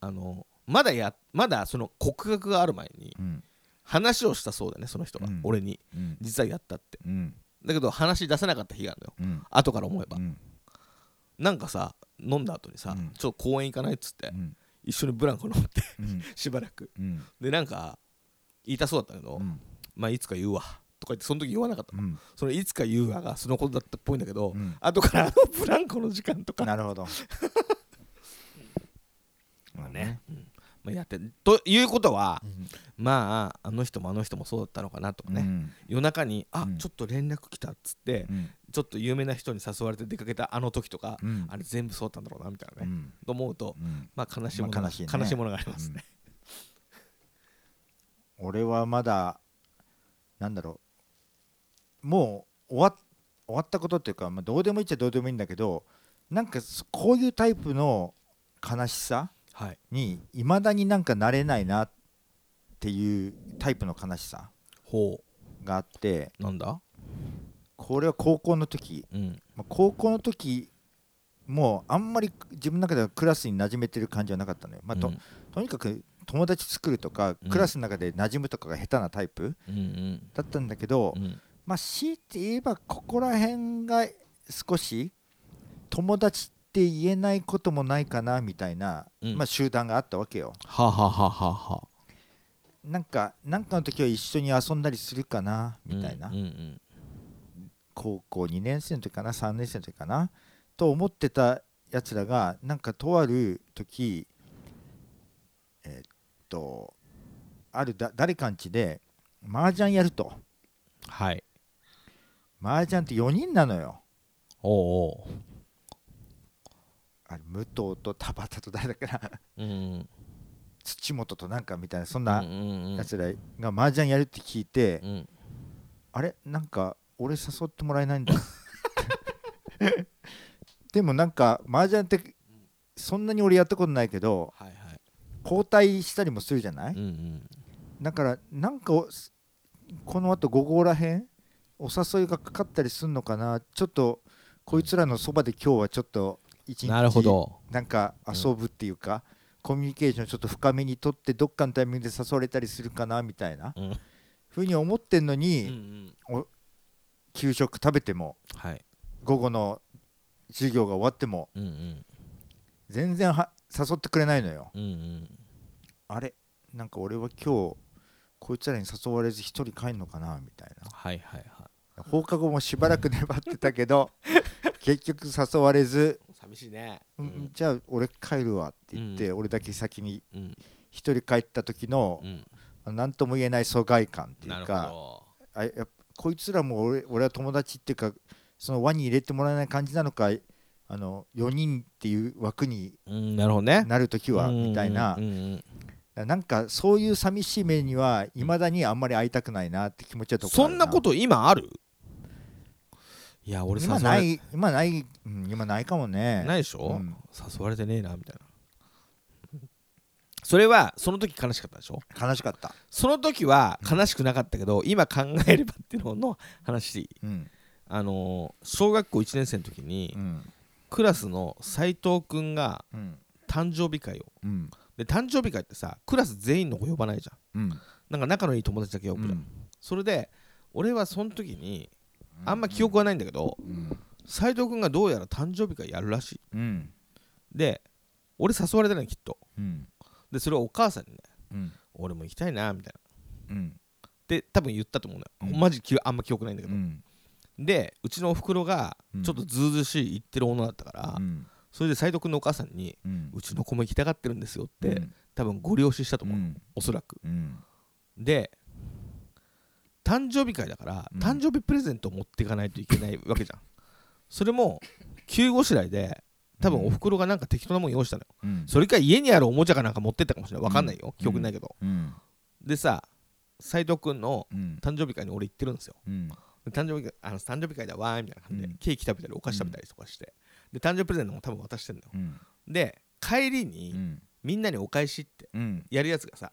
あのーまだやまだその告白がある前にうん。話をしたそうだねその人が、うん。俺に。うん。実はやったって。うん。だけど話出せなかった日があるのよ。うん。後から思えば、うんなんかさ飲んだ後にさ、うん。ちょっと公園行かないっつって、うん。一緒にブランコ乗ってうん。しばらく。うん。でなんか言いたそうだったけど、うん。まあいつか言うわとか言ってその時言わなかったの、うん。そのいつか言うわがそのことだったっぽいんだけど、うん。後からあのブランコの時間とか、なるほど。まあね、うん。まあ、やってということはうん。まああの人もあの人もそうだったのかなとかね、うん。夜中に「あ、うん。ちょっと連絡来た」っつって、うん。ちょっと有名な人に誘われて出かけたあの時とか、うん。あれ全部そうだったんだろうなみたいなね、うん。と思うとうん。まあ悲しいものが、まあ悲しいね。悲しいものがありますね、俺はまだなんだろう。もう終わっ終わったことっていうか、まあ、どうでもいいっちゃどうでもいいんだけどなんかそこういうタイプの悲しさはいにい。まだになんかなれないなっていうタイプの悲しさほがあってうなんだ？これは高校の時、うん。まあ、高校の時もうあんまり自分の中ではクラスに馴染めてる感じはなかったのよ、まあとうん。とにかく友達作るとか、うん。クラスの中で馴染むとかが下手なタイプうんだったんだけど、うん。まあ強いて言えばここら辺が少し友達って言えないこともないかなみたいな、うん。まあ、集団があったわけよ。はあはあはあはあは。あなんかなんかの時は一緒に遊んだりするかなみたいな、うんうん高校2年生の時かな3年生の時かなと思ってたやつらがなんかとある時えっとあるだ誰かんちで麻雀やると。はい。麻雀って4人なのよ。おうおうあれ武藤と田畑と誰だっけな。うん。土本となんかみたいなそんうんなうん。やつらが麻雀やるって聞いて、うん。あれなんか俺誘ってもらえないんだ。でもなんか麻雀ってそんなに俺やったことないけどはいはい。交代したりもするじゃない、うんうん。だからなんかおこのあと午後らへんお誘いがかかったりするのかな。ちょっとこいつらのそばで今日はちょっと一日なるほど。なんか遊ぶっていうか、コミュニケーションちょっと深めにとってどっかのタイミングで誘われたりするかなみたいな。うん。ふうに思ってんのうんうに、ん給食食べてもはい。午後の授業が終わってもうんうん。全然は誘ってくれないのよ。うんうん。あれなんか俺は今日こいつらに誘われず一人帰んのかなみたいな。はいはいは放課後もしばらく粘ってたけど 結局誘われずい寂しいね。うん。じゃあ俺帰るわって言って、俺だけ先にうん。一人帰った時のう、ん。何とも言えない疎外感っていうかど。あやこいつらも俺俺は友達っていうかその輪に入れてもらえない感じなのかあの4人っていう枠にうんなる時はみたいな。うんうんうん。なんかそういう寂しい目にはいまだにあんまり会いたくないなって気持ちはとこそんなこと今ある？いや俺今ない今ない、うん、今ないかもね。ないでしょ、うん。誘われてねえなみたいな。それはその時悲しかったでしょ？悲しかった、その時は悲しくなかったけど今考えればっていうのの話。うん。あのー小学校1年生の時にうん。クラスの斉藤くんがうん。誕生日会を。うん。で誕生日会ってさクラス全員の子呼ばないじゃん。うん。なんか仲のいい友達だけ呼ぶじゃん、それで俺はその時にあんま記憶はないんだけどうん。斉藤くんがどうやら誕生日会やるらしい。うん。で俺誘われたのよきっと。うん。でそれをお母さんにねうん。俺も行きたいなみたいな。うん。で多分言ったと思うのよ、うん。マジきあんま記憶ないんだけど、うん。でうちのおふくろがうん。ちょっとずうずうしい言ってる女だったから、うん。それで斉藤君のお母さんにうん。うちの子も行きたがってるんですよって、うん。多分ご了承したと思う、うん。おそらく。うん。で誕生日会だから、うん。誕生日プレゼントを持っていかないといけないわけじゃん。それも急ごしらいで多分おふくろがなんか適当なもん用意したのよ。うん。それか家にあるおもちゃかなんか持ってったかもしれない。わかんないよ、記憶ないけど、うん。でさ斉藤君のうん。誕生日会に俺行ってるんですよ。誕生日会あの誕生日会だわーみたいな感じで、うん。ケーキ食べたりお菓子食べたりとかして、で誕生日プレゼントも多分渡してんだよ。うん。で帰りに、うん。みんなにお返しってうん。やるやつがさ、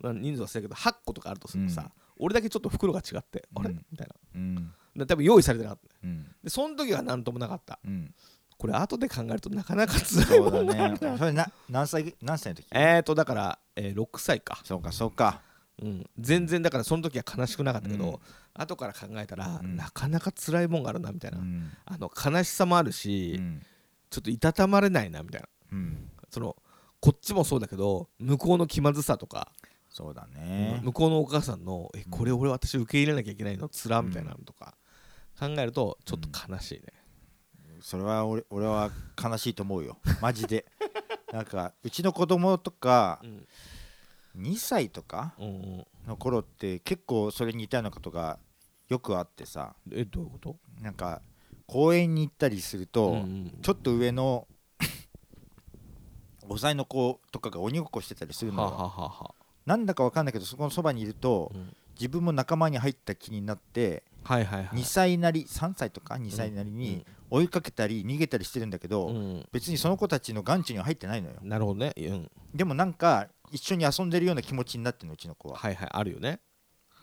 人数は忘れたけど8個とかあるとするとさ、うん俺だけちょっと袋が違って、あれ？うんみたいな。うん。で多分用意されてなかった。うん。でその時は何ともなかった。うん。これ後で考えるとなかなか辛いそうもんだねそれな何歳何歳の時？えーとだから、えー6歳か、そうかそうか。うん、全然だからその時は悲しくなかったけど、うん。後から考えたら、うん。なかなか辛いもんがあるなみたいな、うん。あの悲しさもあるし、うん。ちょっといたたまれないなみたいな。うん。そのこっちもそうだけど向こうの気まずさとか、そうだね。向こうのお母さんの「えこれ俺私受け入れなきゃいけないの？つら」みたいなのとか考えるとちょっと悲しいね、それは俺俺は悲しいと思うよ。マジで。なんかうちの子供とかうん。2歳とかの頃って結構それに似たようなことがよくあってさ。えどういうこと？なんか公園に行ったりすると、ちょっと上の 5歳の子とかが鬼ごっこしてたりするのよ、なんだかわかんないけどそこのそばにいるとうん。自分も仲間に入った気になってはいはいはい。2歳なり3歳とか2歳なりに追いかけたり逃げたりしてるんだけど、うん。うん別にその子たちの眼中には入ってないのよ。なるほどね、うん、でもなんか一緒に遊んでるような気持ちになってるのうちの子は。はいはい。あるよね、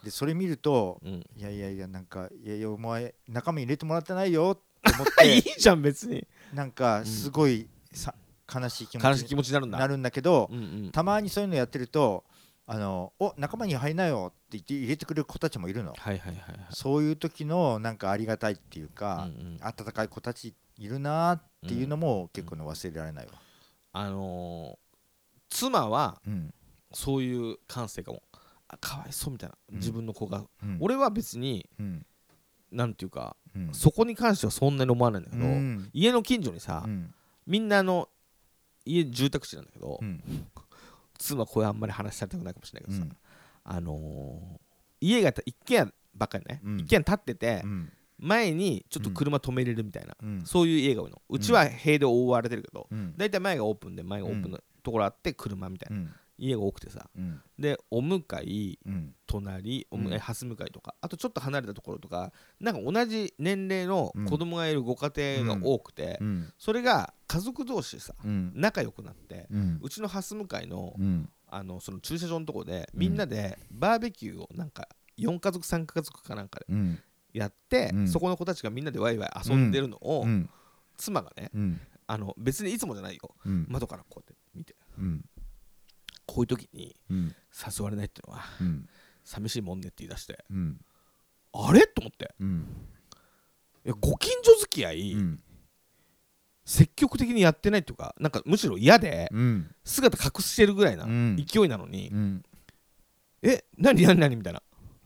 でそれ見るとうん、いやいやいやなんかいやいやお前仲間に入れてもらってないよって思っ いいてじゃん別に。なんかすごいさ悲しい気持ち悲しい気持ちになるんだ。になるんだけどたまにそういうのやってるとあのお仲間に入りなよって言って入れてくれる子たちもいるの。はいはいはいはい。そういう時のなんかありがたいっていううんか、うん。温かい子たちいるなっていうのも結構ね忘れられないわ。あのー妻はうん。そういう感性かも。あかわいそうみたいな、うん。自分の子が。うん。俺は別にうん。なんていうかうん。そこに関してはそんなに思わないんだけど、うん。家の近所にさ、うん。みんなあの家住宅地なんだけど、うん妻これあんまり話されたくないかもしれないけどさ、うん。あのー家が一軒家ばっかりね、うん。一軒家建ってて、うん。前にちょっと車止めれるみたいな、うん。そういう家が多いの。うちは塀で覆われてるけど、うん。大体前がオープンで前がオープンのところあって車みたいな、うん家が多くてさ。うん。でお向かいうん。隣おむうん。え蓮向かいとかあとちょっと離れたところとかなんか同じ年齢の子供がいるご家庭が多くて、うん。それが家族同士さうん。仲良くなって、うちの蓮向かいのうん。あのその駐車場のところでみんなでバーベキューをなんか4家族3家族かなんかでうん。やって、うん。そこの子たちがみんなでワイワイ遊んでるのを、うん。妻がねうん。あの別にいつもじゃないよ。うん。窓からこうやって見て。うんこういう時にうん。誘われないっていうのはうん。寂しいもんねって言い出してうん。あれ？と思って。うん。いやご近所付き合い、うん。積極的にやってないっていうかなんかむしろ嫌でうん。姿隠してるぐらいなうん。勢いなのに、うん。え何何何？みたいな。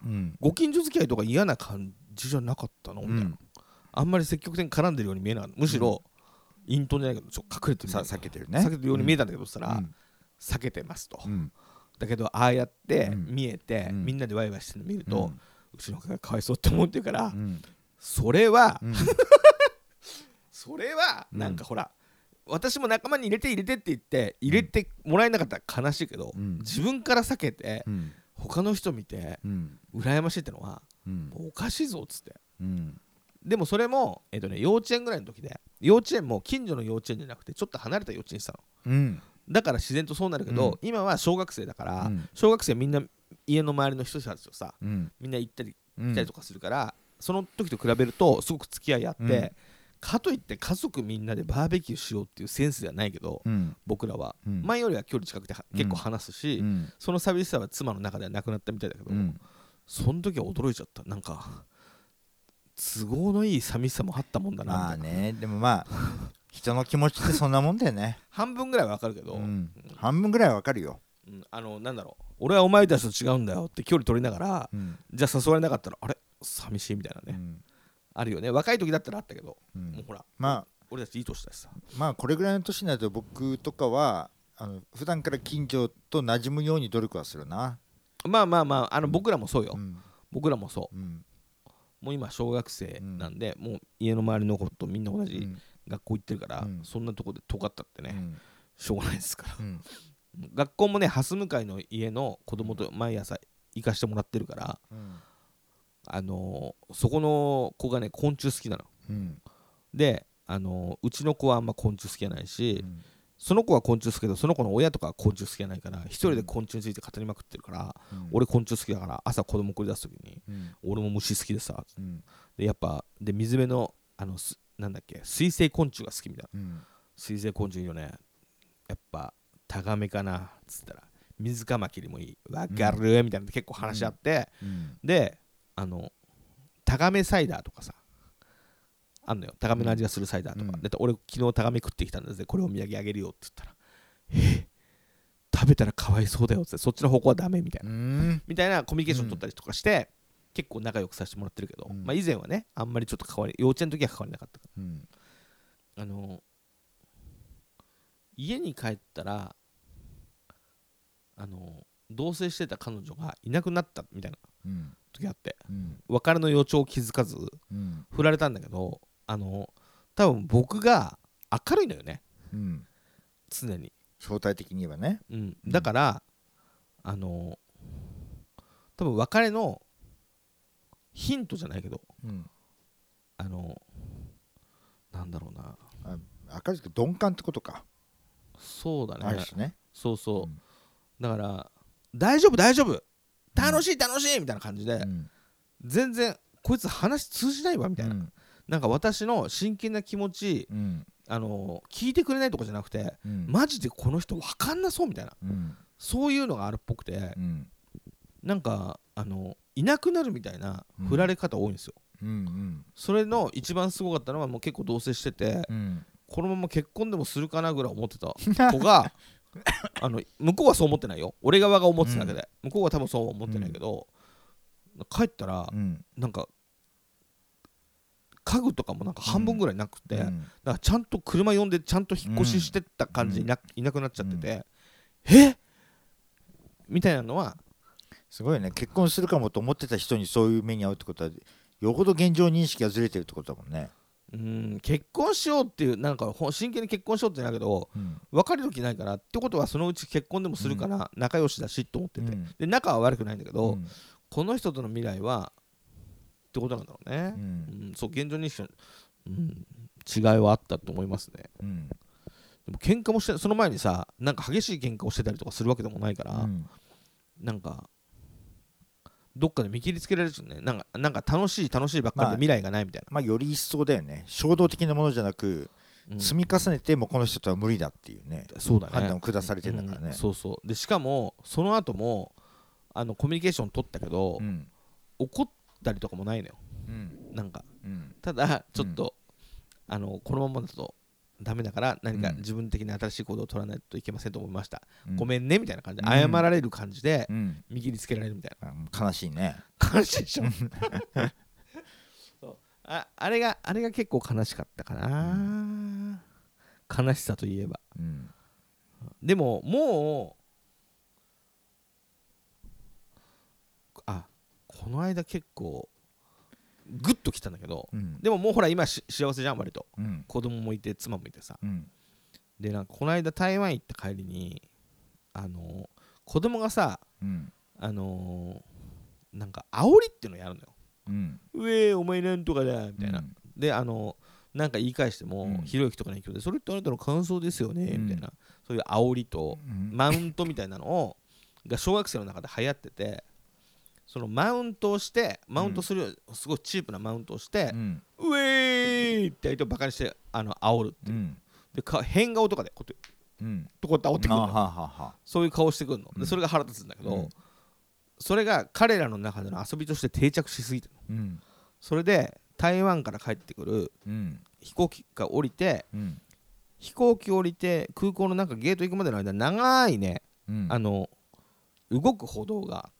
うん。ご近所付き合いとか嫌な感じじゃなかったの？みたいな、うんあんまり積極的に絡んでるように見えなかったむしろ、隠遁じゃないけどちょっと隠れてるさ避けてるね。避けてるように見えたんだけどそしたら、うん避けてますと、うん。だけどああやってうん。見えて、うん。みんなでワイワイしてるの見ると、ううんちの子がかわいそうって思ってるから、うん。それは、うん。それはうん。なんかほら、私も仲間に入れて入れてって言って入れてもらえなかったら悲しいけど、うん。自分から避けてうん。他の人見てうん。羨ましいってのはおかしいぞっつって。うん。でもそれも、えっとね、幼稚園ぐらいの時で幼稚園も近所の幼稚園じゃなくてちょっと離れた幼稚園にしたの。うんだから自然とそうなるけど、うん。今は小学生だから、うん。小学生みんな家の周りの人たちとさうん。みんな行ったりうん来たりとかするから、その時と比べるとすごく付き合いあって、うん。かといって家族みんなでバーベキューしようっていうセンスではないけど、うん。僕らは、うん。前よりは距離近くて結構話すし、うん。その寂しさは妻の中ではなくなったみたいだけど、うん。その時は驚いちゃった。なんか都合のいい寂しさもあったもんだなみまあね。でもまあ人の気持ちってそんなもんだよね。半分ぐらいはわかるけど、うん。半分ぐらいはわかるよ。うん。あのなんだろう。俺はお前たちと違うんだよって距離取りながらうん。じゃあ誘われなかったらあれ？寂しいみたいなね、うん。あるよね。若い時だったらあったけど、うん。もうほらま俺たちいい年だしさ。あまあこれぐらいの年になると僕とかはあの普段から近所と馴染むように努力はするな。まあまあまああの僕らもそうよ、うん。僕らもそう。うん。もう今小学生なんで、もう家の周りの子とみんな同じうん学校行ってるから、うん。そんなとこで尖ったってね、うん。しょうがないですから。うん。学校もね蓮向かいの家の子供と毎朝行かしてもらってるからうん。あのーそこの子がね昆虫好きなの。うん。であのーうちの子はあんま昆虫好きじゃないし、うん。その子は昆虫好きだけどその子の親とかは昆虫好きじゃないから一人で昆虫について語りまくってるから、うん。俺昆虫好きだから朝子供送り出す時にうん。俺も虫好きでさうん。でやっぱで水辺のあのすなんだっけ水生昆虫が好きみたいな。うん。水生昆虫いいよね。やっぱタガメかなっつったら。水カマキリもいい。わかる、みたいな。の結構話し合って、うん。であのタガメサイダーとかさあんのよ。タガメの味がするサイダーとか、うん。で俺昨日タガメ食ってきたんだぜ。これお土産あげるよって言ったら。え食べたらかわいそうだよって。そっちの方向はダメみたいな、うん。みたいなコミュニケーション取ったりとかして、結構仲良くさせてもらってるけど、うん。まあ、以前はねあんまりちょっと変わり幼稚園の時は変わりなかったかうん。らあの家に帰ったらあの同棲してた彼女がいなくなったみたいなうん。時あってうん。別れの予兆を気づかずうん。振られたんだけどあの多分僕が明るいのよね。うん。常に、相対的にはね。うん、だからあの多分別れのヒントじゃないけどうん。あのなんだろうな。あ明るいけど鈍感ってことか。そうだね。ね。そうそう、うん。だから大丈夫大丈夫。楽しい楽しいみたいな感じで、うん。全然こいつ話通じないわみたいな、うん。なんか私の真剣な気持ちうん。あの聞いてくれないとかじゃなくてうん。マジでこの人分かんなそうみたいな。うん。そういうのがあるっぽくて。うん。なんかあのいなくなるみたいなうん。振られ方多いんですよ、うんそれの一番すごかったのはもう結構同棲しててうん。このまま結婚でもするかなぐらい思ってた 子があの向こうはそう思ってないよ。俺側が思ってただけで、向こうは多分そうは思ってないけど、帰ったらうん。なんか家具とかもなんか半分ぐらいなくて、だかうんらちゃんと車呼んでちゃんと引っ越ししてった感じいな,、いなくなっちゃってて、えみたいなのはすごいね。結婚するかもと思ってた人にそういう目に遭うってことはよほど現状認識がずれてるってことだもんね。うん。結婚しようっていうなんか真剣に結婚しようってないけどうん。別れる気ないからってことはそのうち結婚でもするから仲良しだしと思ってて、うん。で仲は悪くないんだけど、うん。この人との未来はってことなんだろうね。う、ん。うん。そう現状認識の、うん、違いはあったと思いますね。うん。でも喧嘩もしてその前にさなんか激しい喧嘩をしてたりとかするわけでもないから、うん。なんかどっかで見切りつけられるね。なんかなんか楽しい楽しいばっかりまあで未来がないみたいまあより一層だよね。衝動的なものじゃなくな、うん。積み重ねてもうこの人とは無理だっていうね。そうだね。判断を下されてんだからね。うんそうそう。でしかもその後もあのコミュニケーション取ったけど、うん。怒ったりとかもないのよ。うん。なんか。うん。ただちょっと、あのこのままだとダメだから何かうん。自分的に新しい行動を取らないといけませんと思いました、うん。ごめんねみたいな感じでうん。謝られる感じでうん。見切りつけられるみたいあ悲しいね。な悲しいでしょ。そう。ああれがあれが結構悲しかったかな、悲しさといえば。うん。でももうあこの間結構グッときたんだけどうん。でももうほら今し幸せじゃん割と。うん。子供もいて妻もいてさ。うん。でなんかこの間台湾行った帰りにあの子供がさうん。あのなんか煽りっていうのやるのよ。うん「うえーお前なんとかだ」みたいな、うん。であのなんか言い返しても、うん。ひろゆきとかの影響でそれってあなたの感想ですよね、うん。みたいな。そういう煽りとうん。マウントみたいなのをが小学生の中で流行っててそのマウントをしてマウントする、すごいチープなマウントをしてう、ん。うえーって相手をバカにしてあの煽るっていう、うん。でか変顔とかでこうやってうん。こうやって煽ってくるの。あはははそういう顔してくるの、うん。でそれが腹立つんだけど、うん。それが彼らの中での遊びとして定着しすぎてるの。うん。それで台湾から帰ってくるうん。飛行機が降りてうん。飛行機降りて空港のなんかゲート行くまでの間長いね、うん。あの動く歩道がうん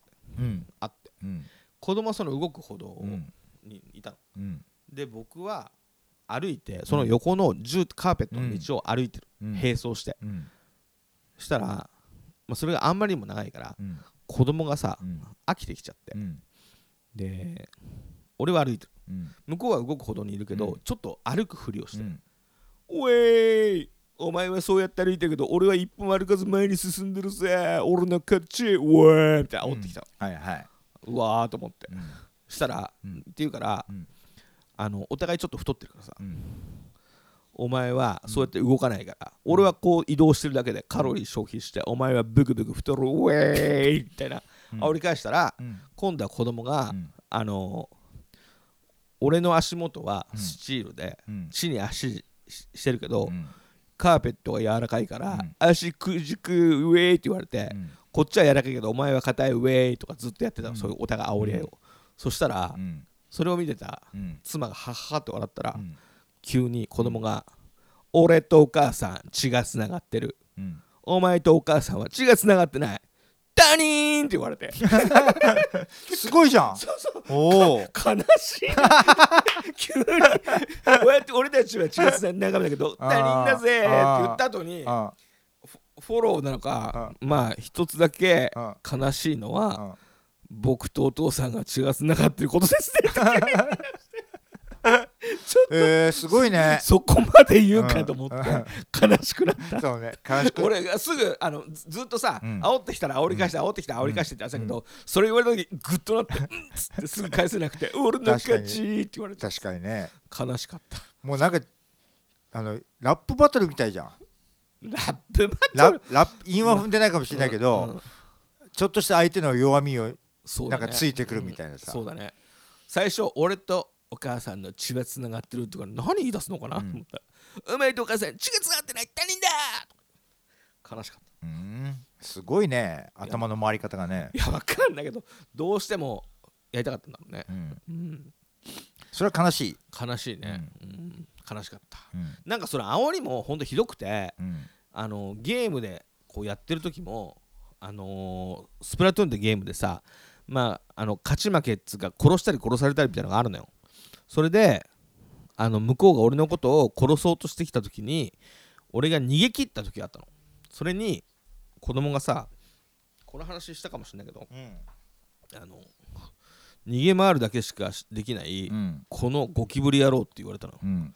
あって。うん。子供はその動く歩道うん。にいたの、うん。で僕は歩いてその横の絨カーペットの道を歩いてる、うん。並走して。うん。したら、まあ、それがあんまりにも長いからうん。子供がさうん。飽きてきちゃって。うん。で俺は歩いてる。うん。向こうは動く歩道にいるけど、うん。ちょっと歩くふりをしてる、うん。おえーいお前はそうやって歩いてるけど俺は一歩も歩かず前に進んでるぜ。俺の勝ち。おえーみたいな煽ってきた。の、はいはい。うわーと思って。うん。したら、うん。っていうから、うん。あのお互いちょっと太ってるからさ。うん。お前はそうやって動かないから、俺はこう移動してるだけでカロリー消費して、お前はブクブク太る。ウェーイみたいな。うん。煽り返したら、うん。今度は子供が、うん。あの俺の足元はうん。スチールで、うん。地に足ししてるけど、うんカーペットが柔らかいから、うん。足くじくウェーイって言われて、うん。こっちは柔らかいけどお前は硬いウェーイとかずっとやってたの、うん。そういうお互い煽り合いを、そしたら、うん。それを見てたうん。妻がハッハって笑ったら、うん。急に子供が、俺とお母さん血がつながってる。うん。お前とお母さんは血がつながってないダニーンって言われて。すごいじゃん。おお悲しい。急に。こうやって俺たちは血がつながるんだけどダニーンだぜって言った後にあフフォローなのかまあ一つだけあ悲しいのはあ僕とお父さんが血がつながってることですね えー、すごいね。そこまで言うかと思って。うん。悲しくなった。そうね。悲しく。俺がすぐあのずずっとさ、うん。煽ってきたら煽り返して煽ってきたら煽り返してってやってたけど、それ言われた時グッとなって「うんっ」つってすぐ返せなくて「俺の勝ち」って言われて。確かに。ね。悲しかった。もうなんかあのラップバトルみたいじゃん。ラップバラトル？ラップ韻は踏んでないかもしれないけど、うんうん。ちょっとした相手の弱みをそうだね。なんかついてくるみたいなさ。そうだね。最初俺とお母さんの血がつながってるってから何言い出すのかな？と思った。ら、お前とお母さん血がつながってない他人だ！悲しかっうーん。すごいね。頭の回り方がね。たいやわかんないけどどうしてもやりたかったんだろうね。う、ん。うん、それは悲しい。悲しいね、うん。悲しかった。うん。なんかその煽りもほんとひどくてうん。あのゲームでこうやってる時もあのースプラトゥーンってゲームでさまああの勝ち負けっつうか殺したり殺されたりみたいなのがあるのよそれであの向こうが俺のことを殺そうとしてきた時に俺が逃げ切った時があったの。それに子供がさこの話したかもしれないけどうん。あの逃げ回るだけしかしできない、うん。このゴキブリ野郎って言われたのうん。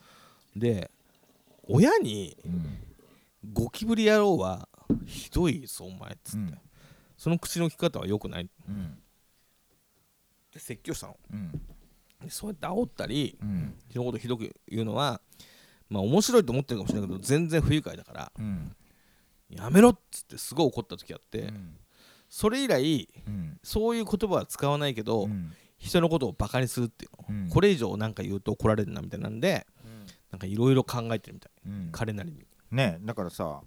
で親にうん。ゴキブリ野郎はひどいぞお前っつって、うん。その口の利き方は良くない。ってうん。説教したのそうやって煽ったりうん。人のことひどく言うのはまあ面白いと思ってるかもしれないけど全然不愉快だからうん。やめろっつってすごい怒った時あって、うん。それ以来うん。そういう言葉は使わないけど、うん。人のことをバカにするっていうの、うん。これ以上なんか言うと怒られるなみたいなんでなんかいろいろ考えてるみたいうん。彼なりに。ねだからさ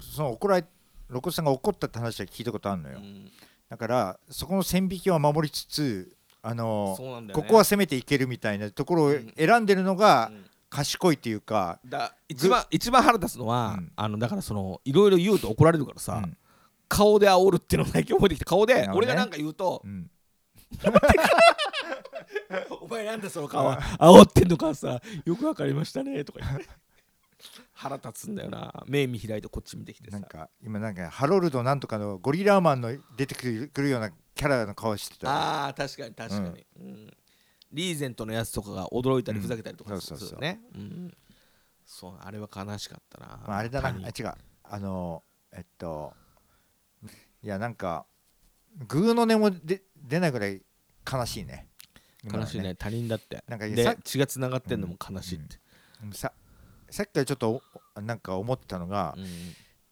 その怒られ露骨さんが怒ったって話は聞いたことあるのよ。うん。だからそこの線引きは守りつつあのね。ここは攻めていけるみたいなところを選んでるのがうん。賢いっていうかだ一番一番腹立つのは、うん。あのだからそのいろいろ言うと怒られるからさ、うん。顔で煽るっていうのを最近覚えてきて顔で俺がなんか言うとうん「お前なんだその顔は。煽ってんのかさよくわかりましたね」とか言って腹立つんだよな。目見開いてこっち見てきてさ。なんか今なんかハロルドなんとかのゴリラーマンの出てくるくるようなキャラの顔してたあー確かに確かに、うん。リーゼントのやつとかが驚いたりうんふざけたりとかするよね、うん。そうあれは悲しかったな、まあ、あれだな。あ谷違う。あのえっといやなんかグーの音もで出ないぐらい悲しいね。悲しいね。他人だって。なんかで血がつながってんのも悲しいって、ささっきからちょっとおなんか思ってたのが、うん。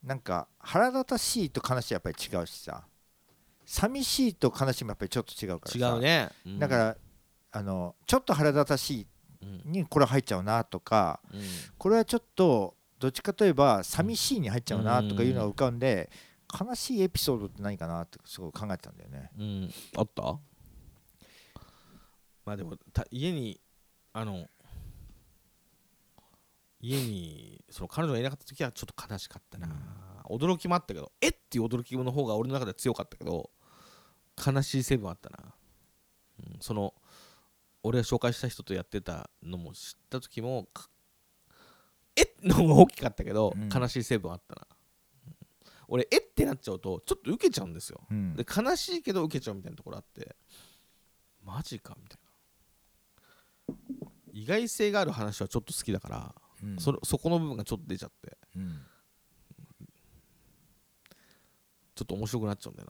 なんか腹立たしいと悲しいはやっぱり違うしさ。寂しいと悲しいもやっぱりちょっと違うからさ。違うね、うん。だからあのちょっと腹立たしうんいにこれ入っちゃうなとかうん。これはちょっとどっちかといえば寂しいに入っちゃうなとかいうのが浮かんで悲しいエピソードって何かなってすごい考えてたんだよね。うん、あった？まあでもた家にあの家にその彼女がいなかった時はちょっと悲しかったな、驚きもあったけどえっていう驚きの方が俺の中では強かったけど悲しい成分あったな、うん、その俺が紹介した人とやってたのも知った時もかえっの方が大きかったけど、うん。悲しい成分あったな、うん。俺えってなっちゃうとちょっと受けちゃうんですよ。うん。で悲しいけど受けちゃうみたいなところあってマジかみたいな。意外性がある話はちょっと好きだから、うん。それそこの部分がちょっと出ちゃって。うんちょっと面白くなっちゃうんだよ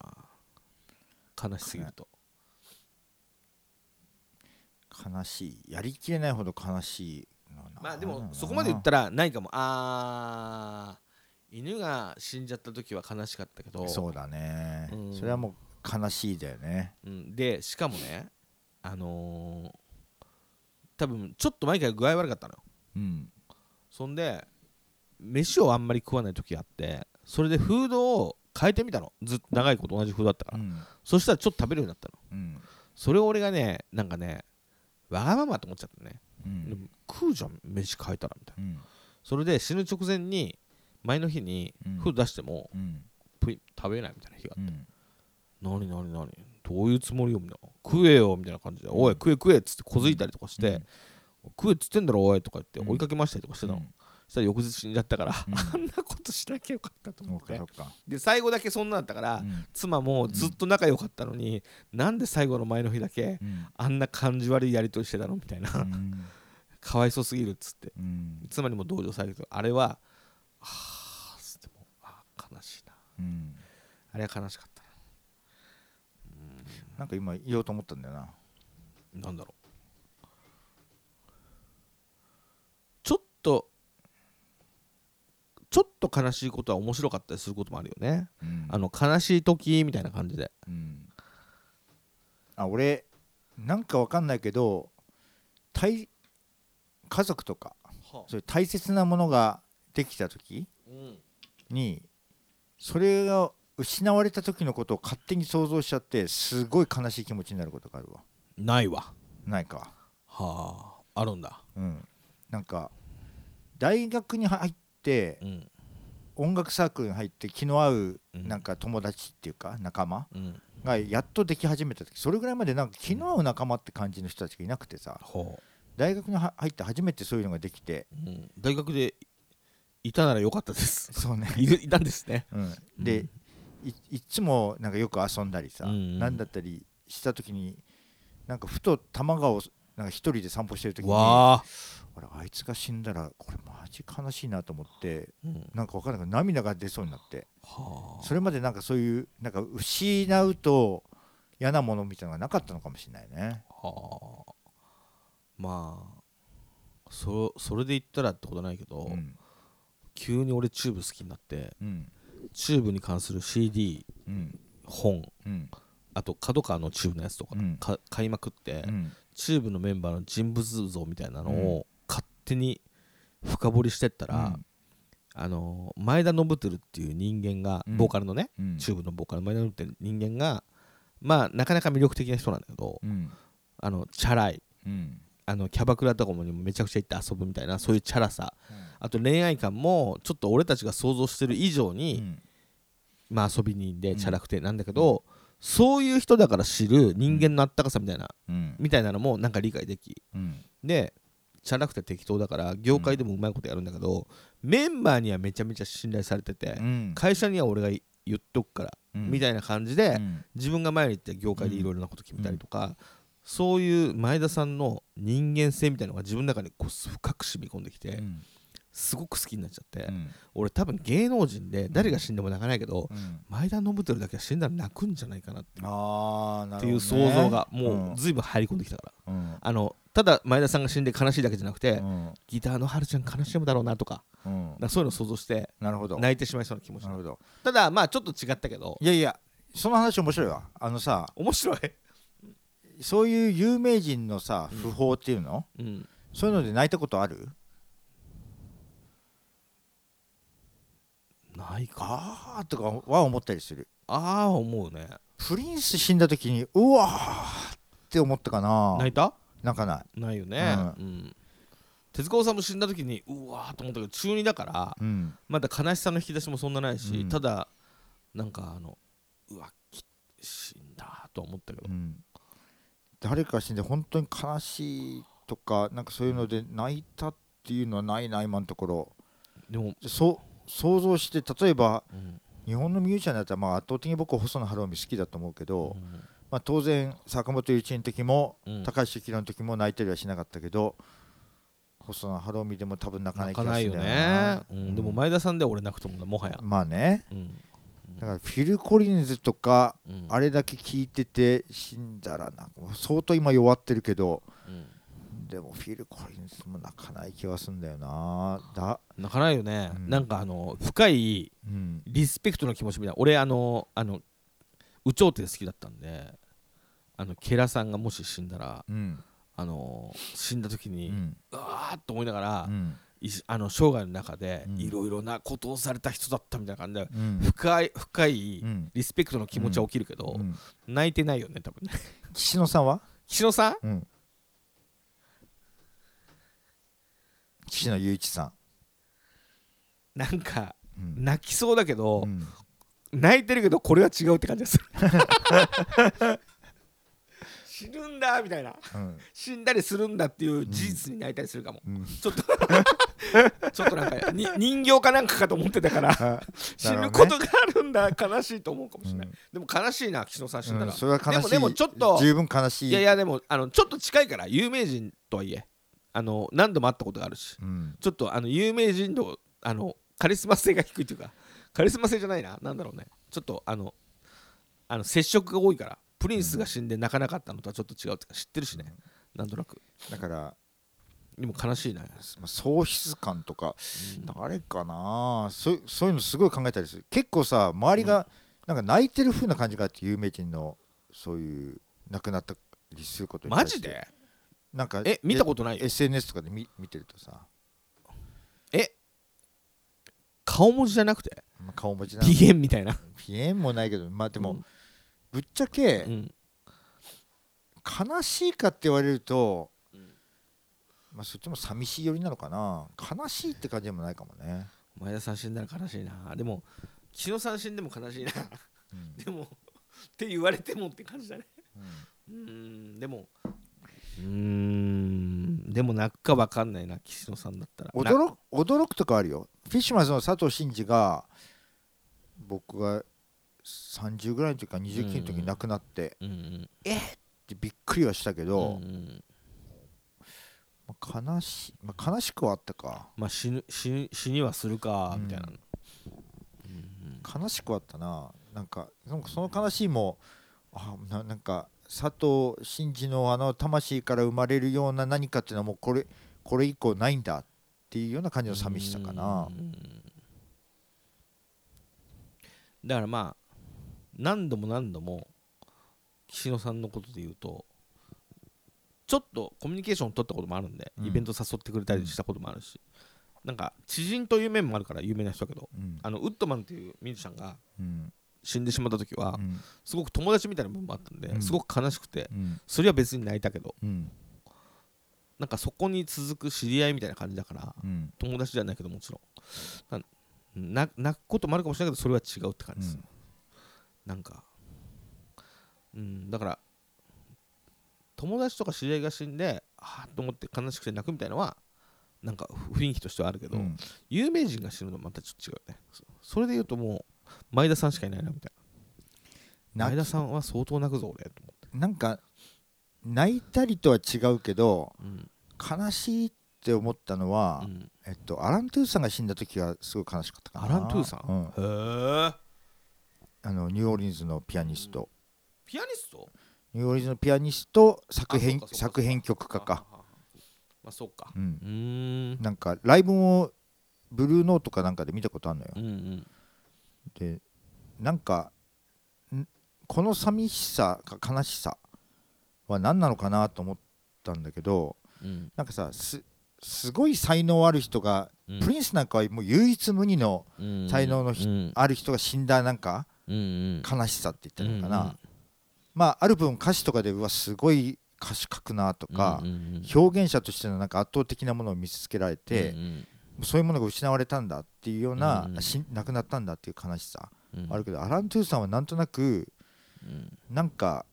な。悲しすぎると、悲しい。やりきれないほど悲しいまあでもそこまで言ったらないかも。あー犬が死んじゃった時は悲しかったけど。そうだね。うん。それはもう悲しいだよね。うん、でしかもねあのー多分ちょっと前から具合悪かったのよ。うんそんで飯をあんまり食わない時があってそれでフードを変えてみたの。ずっと長いこと同じフードだったから、うん。そしたらちょっと食べるようになったの。うん。それを俺がねなんかねわがままと思っちゃったね、うん。食うじゃん飯変えたらみたいな。うん。それで死ぬ直前に前の日にうん。フード出しても、食べないみたいな日があって、うん。何何何？どういうつもりよみたいな。食えよみたいな感じで、おい食え食えっつって小づいたりとかして、うん食えっつってんだろおいとか言ってうん。追いかけましたりとかしてたの、うん。そしたら翌日死んじゃったから、うん。あんなことしなきゃよかったとそ思って。で最後だけそんなんだったから、うん。妻もずっと仲良かったのに、なんで最後の前の日だけうん。あんな感じ悪いやり取りしてたのみたいな、うん。かわいそうすぎるっつって。うん。妻にも同情されるけどあれははあつってもあー悲しいな。うん。あれは悲しかったな。ん。か今言おうと思ったんだよなな。なんだろうちょっとちょっと悲しいことは面白かったりすることもあるよね、うん。あの悲しい時みたいな感じで。うん。あ俺なんかわかんないけど大家族とかそういう大切なものができた時うん。にそれが失われた時のことを勝手に想像しちゃってすごい悲しい気持ちになることがあるわ。ないわ。ないか。はあ。あるんだ。うん。なんか大学に入ってうん。音楽サークルに入って気の合ううん。なんか友達っていうか仲間うん。がやっとでき始めた時それぐらいまでなんか気の合う仲間って感じの人たちがいなくてさほ大学には入って初めてそういうのができてう、うん、大学でいたならよかったです。そうね、いたんですね。うん、で、いいっつもなんかよく遊んだりさ、うんなんだったりした時になんかふと多摩川をなんか一人で散歩してる時にわあ、俺あいつが死んだらこれマジ悲しいなと思ってうん、なんか分からないけど涙が出そうになって。はあ。それまでなんかそういうなんか失うと嫌なものみたいなのがなかったのかもしれないね。はあ。まあそそれで言ったらってことないけど、うん。急に俺チューブ好きになってうん。チューブに関する CD うん。本うん。あと角川のチューブのやつとか,、うん。か買いまくって、うんチューブのメンバーの人物像みたいなのを勝手に深掘りしてったら、あの前田亘輝っていう人間が、うん。ボーカルのね、うん。チューブのボーカル前田亘輝って人間がまあなかなか魅力的な人なんだけど、うん。あのチャラい。うん。あのキャバクラとかもにもめちゃくちゃ行って遊ぶみたいなそういうチャラさ。あと恋愛観もちょっと俺たちが想像してる以上うに、ん。まあ遊び人でチャラくてなんだけど、そういう人だから知る人間のあったかさみたいな、うん。みたいなのもなんか理解できうん。でチャラくて適当だから業界でもうまいことやるんだけど、メンバーにはめちゃめちゃ信頼されてて、うん。会社には俺が言っとくから、みたいいな感じで、うん。自分が前に行って業界でいろいろなこと決めたりとか、そういう前田さんの人間性みたいなのが自分の中にこう深く染み込んできて、うんすごく好きになっちゃって、うん。俺多分芸能人で誰が死んでも泣かないけど、うん。前田信輝だけは死んだら泣くんじゃないかなっあーなるほどね。ていう想像がもう随分入り込んできたから、うん。あのただ前田さんが死んで悲しいだけじゃなくて、うん。ギターの春ちゃん悲しむだろうなとかうん。なんかそういうのを想像してなるほど。泣いてしまいそうな気持ちなる。ほど。ただまあちょっと違ったけど。いやいやその話面白いわ。あのさ面白い、そういう有名人のさ訃報っていうの、うん、そういうので泣いたことある？ないかとかは思ったりする。ああ思うね。プリンス死んだ時にうわーって思ったかな。泣いた？泣かない。ないよね。ううん、手塚治虫死んだ時にうわーと思ったけど中2だからうん。まだ悲しさの引き出しもそんなないし、うん。ただなんかあのうわき死んだとは思ったけど、うん。誰か死んで本当に悲しいとかなんかそういうので泣いたっていうのはないな今のところ。でも、そう想像して例えばうん。日本のミュージシャンだったらまあ圧倒的に僕は細野晴臣好きだと思うけど、うん。まあ、当然坂本龍一の時も、うん。高橋幸宏の時も泣いたりはしなかったけど細野晴臣でも多分泣かない気がする泣かないよね、うん。でも前田さんでは俺泣くと思うんだもはや、まあね。うん。だからフィル・コリンズとかうん。あれだけ聞いてて死んだらなんか相当今弱ってるけどうんでもフィル・コリンズも泣かない気はするんだよな。だ泣かないよね、うん。なんかあの深いうん。リスペクトの気持ちみたいな。俺あのあの有頂天好きだったんであのケラさんがもし死んだらうん。あの死んだ時に、ううんわーっと思いながら、あの生涯の中でうん。いろいろなことをされた人だったみたいな感じで、うん。深い深いうん。リスペクトの気持ちは起きるけど、うん。泣いてないよね多分ね。岸野さんは？岸野さんうん岸野雄一さなんかんうん。泣きそうだけど、うん。泣いてるけどこれは違うって感じがする。死ぬんだみたいな。うん。死んだりするんだっていう事実に泣いたりするかも、うん。ちょっと ちょっとなんかに人形かなんかかと思ってたから あ死ぬことがあるんだ悲しいと思うかもしれない、うん。でも悲しいな岸野さん死んだら、うん。それは悲しい。でもでもちょっと十分悲しい。いやいやでもあのちょっと近いから有名人とはいえあの何度も会ったことがあるしうん。ちょっとあの有名人とあのカリスマ性が低いというかカリスマ性じゃないななんだろうね。ちょっとあのあの接触が多いからプリンスが死んで泣かなかったのとはちょっと違うっていうか知ってるしね。なんとなく。だからでも悲しいな、まあ喪失感とかうん。誰かな。そうそういうのすごい考えたりする。結構さ周りがなんか泣いてる風な感じがあって有名人のそういう亡くなったりすることにマジで？なんかえ見たことない？よ SNS とかで見見てるとさ、え顔文字じゃなくて？まあ、顔文字な鼻炎みたいな？鼻炎もないけどまあでも、うん。ぶっちゃけうん。悲しいかって言われると、うん。まあそっちも寂しい寄りなのかな。悲しいって感じでもないかもね、前田さん死んだら悲しいな。でも岸野さん死んでも悲しいな。うん。でもって言われてもって感じだね。うん。でもうーん。でも泣くか分かんないな岸野さんだったら。な驚く驚くとかあるよ。フィッシュマンズの佐藤真二が僕が30ぐらいの時か29の時に亡くなって、うんうんでびっくりはしたけどうん、うん。まあ悲しまあ、悲しくはあったか。まあ死ぬ死ぬ死にはするかうん。みたいな、うん。悲しくはあったな。なんかなんかその悲しいもあななんか佐藤真二のあの魂から生まれるような何かっていうのはもうこれこれ以降ないんだっていうような感じの寂しさかな。うんだからまあ何度も何度も岸野さんのことで言うとちょっとコミュニケーションを取ったこともあるんで、うん。イベント誘ってくれたりしたこともあるし、なんか知人という面もあるから有名な人だけどうん。あのウッドマンっていうミュージシャンがうん死んでしまった時はうん。すごく友達みたいな部分もあったんで、うん。すごく悲しくてうん。それは別に泣いたけどうん。なんかそこに続く知り合いみたいな感じだからうん。友達じゃないけどもちろん。なな泣くこともあるかもしれないけどそれは違うって感じです、なんかうんだから友達とか知り合いが死んでああと思って悲しくて泣くみたいのはなんか雰囲気としてはあるけど、うん。有名人が死ぬのはまたちょっと違うよね。そそれで言うともう前田さんしかいないなみたいな。前田さんは相当泣くぞ俺と思って、なんか泣いたりとは違うけどうん悲しいって思ったのは、うん。えっと、アラン・トゥーサンが死んだ時はすごい悲しかったかな。アラン・トゥーサン、うん。へえ。あのニューオーリンズのピアニスト、ピアニスト？ニューオーリンズのピアニスト作編作編曲家か、まあそうか。う、ん。なんかライブもブルーノートかなんかで見たことあるのよ。うんうんでなんかんこの寂しさか悲しさは何なのかなと思ったんだけどうん。なんかさすすごい才能ある人が、うん。プリンスなんかはもう唯一無二のうん。才能のひうん。ある人が死んだなんかうんうん。悲しさって言ったのかな、うんうん。まあある分歌詞とかでうわすごい歌詞書くなとかうん、うん表現者としてのなんか圧倒的なものを見せつけられて、うんそういうものが失われたんだっていうような、うん。うんし亡くなったんだっていう悲しさ、うん。あるけどアラン・トゥーさんはなんとなくうん。なんか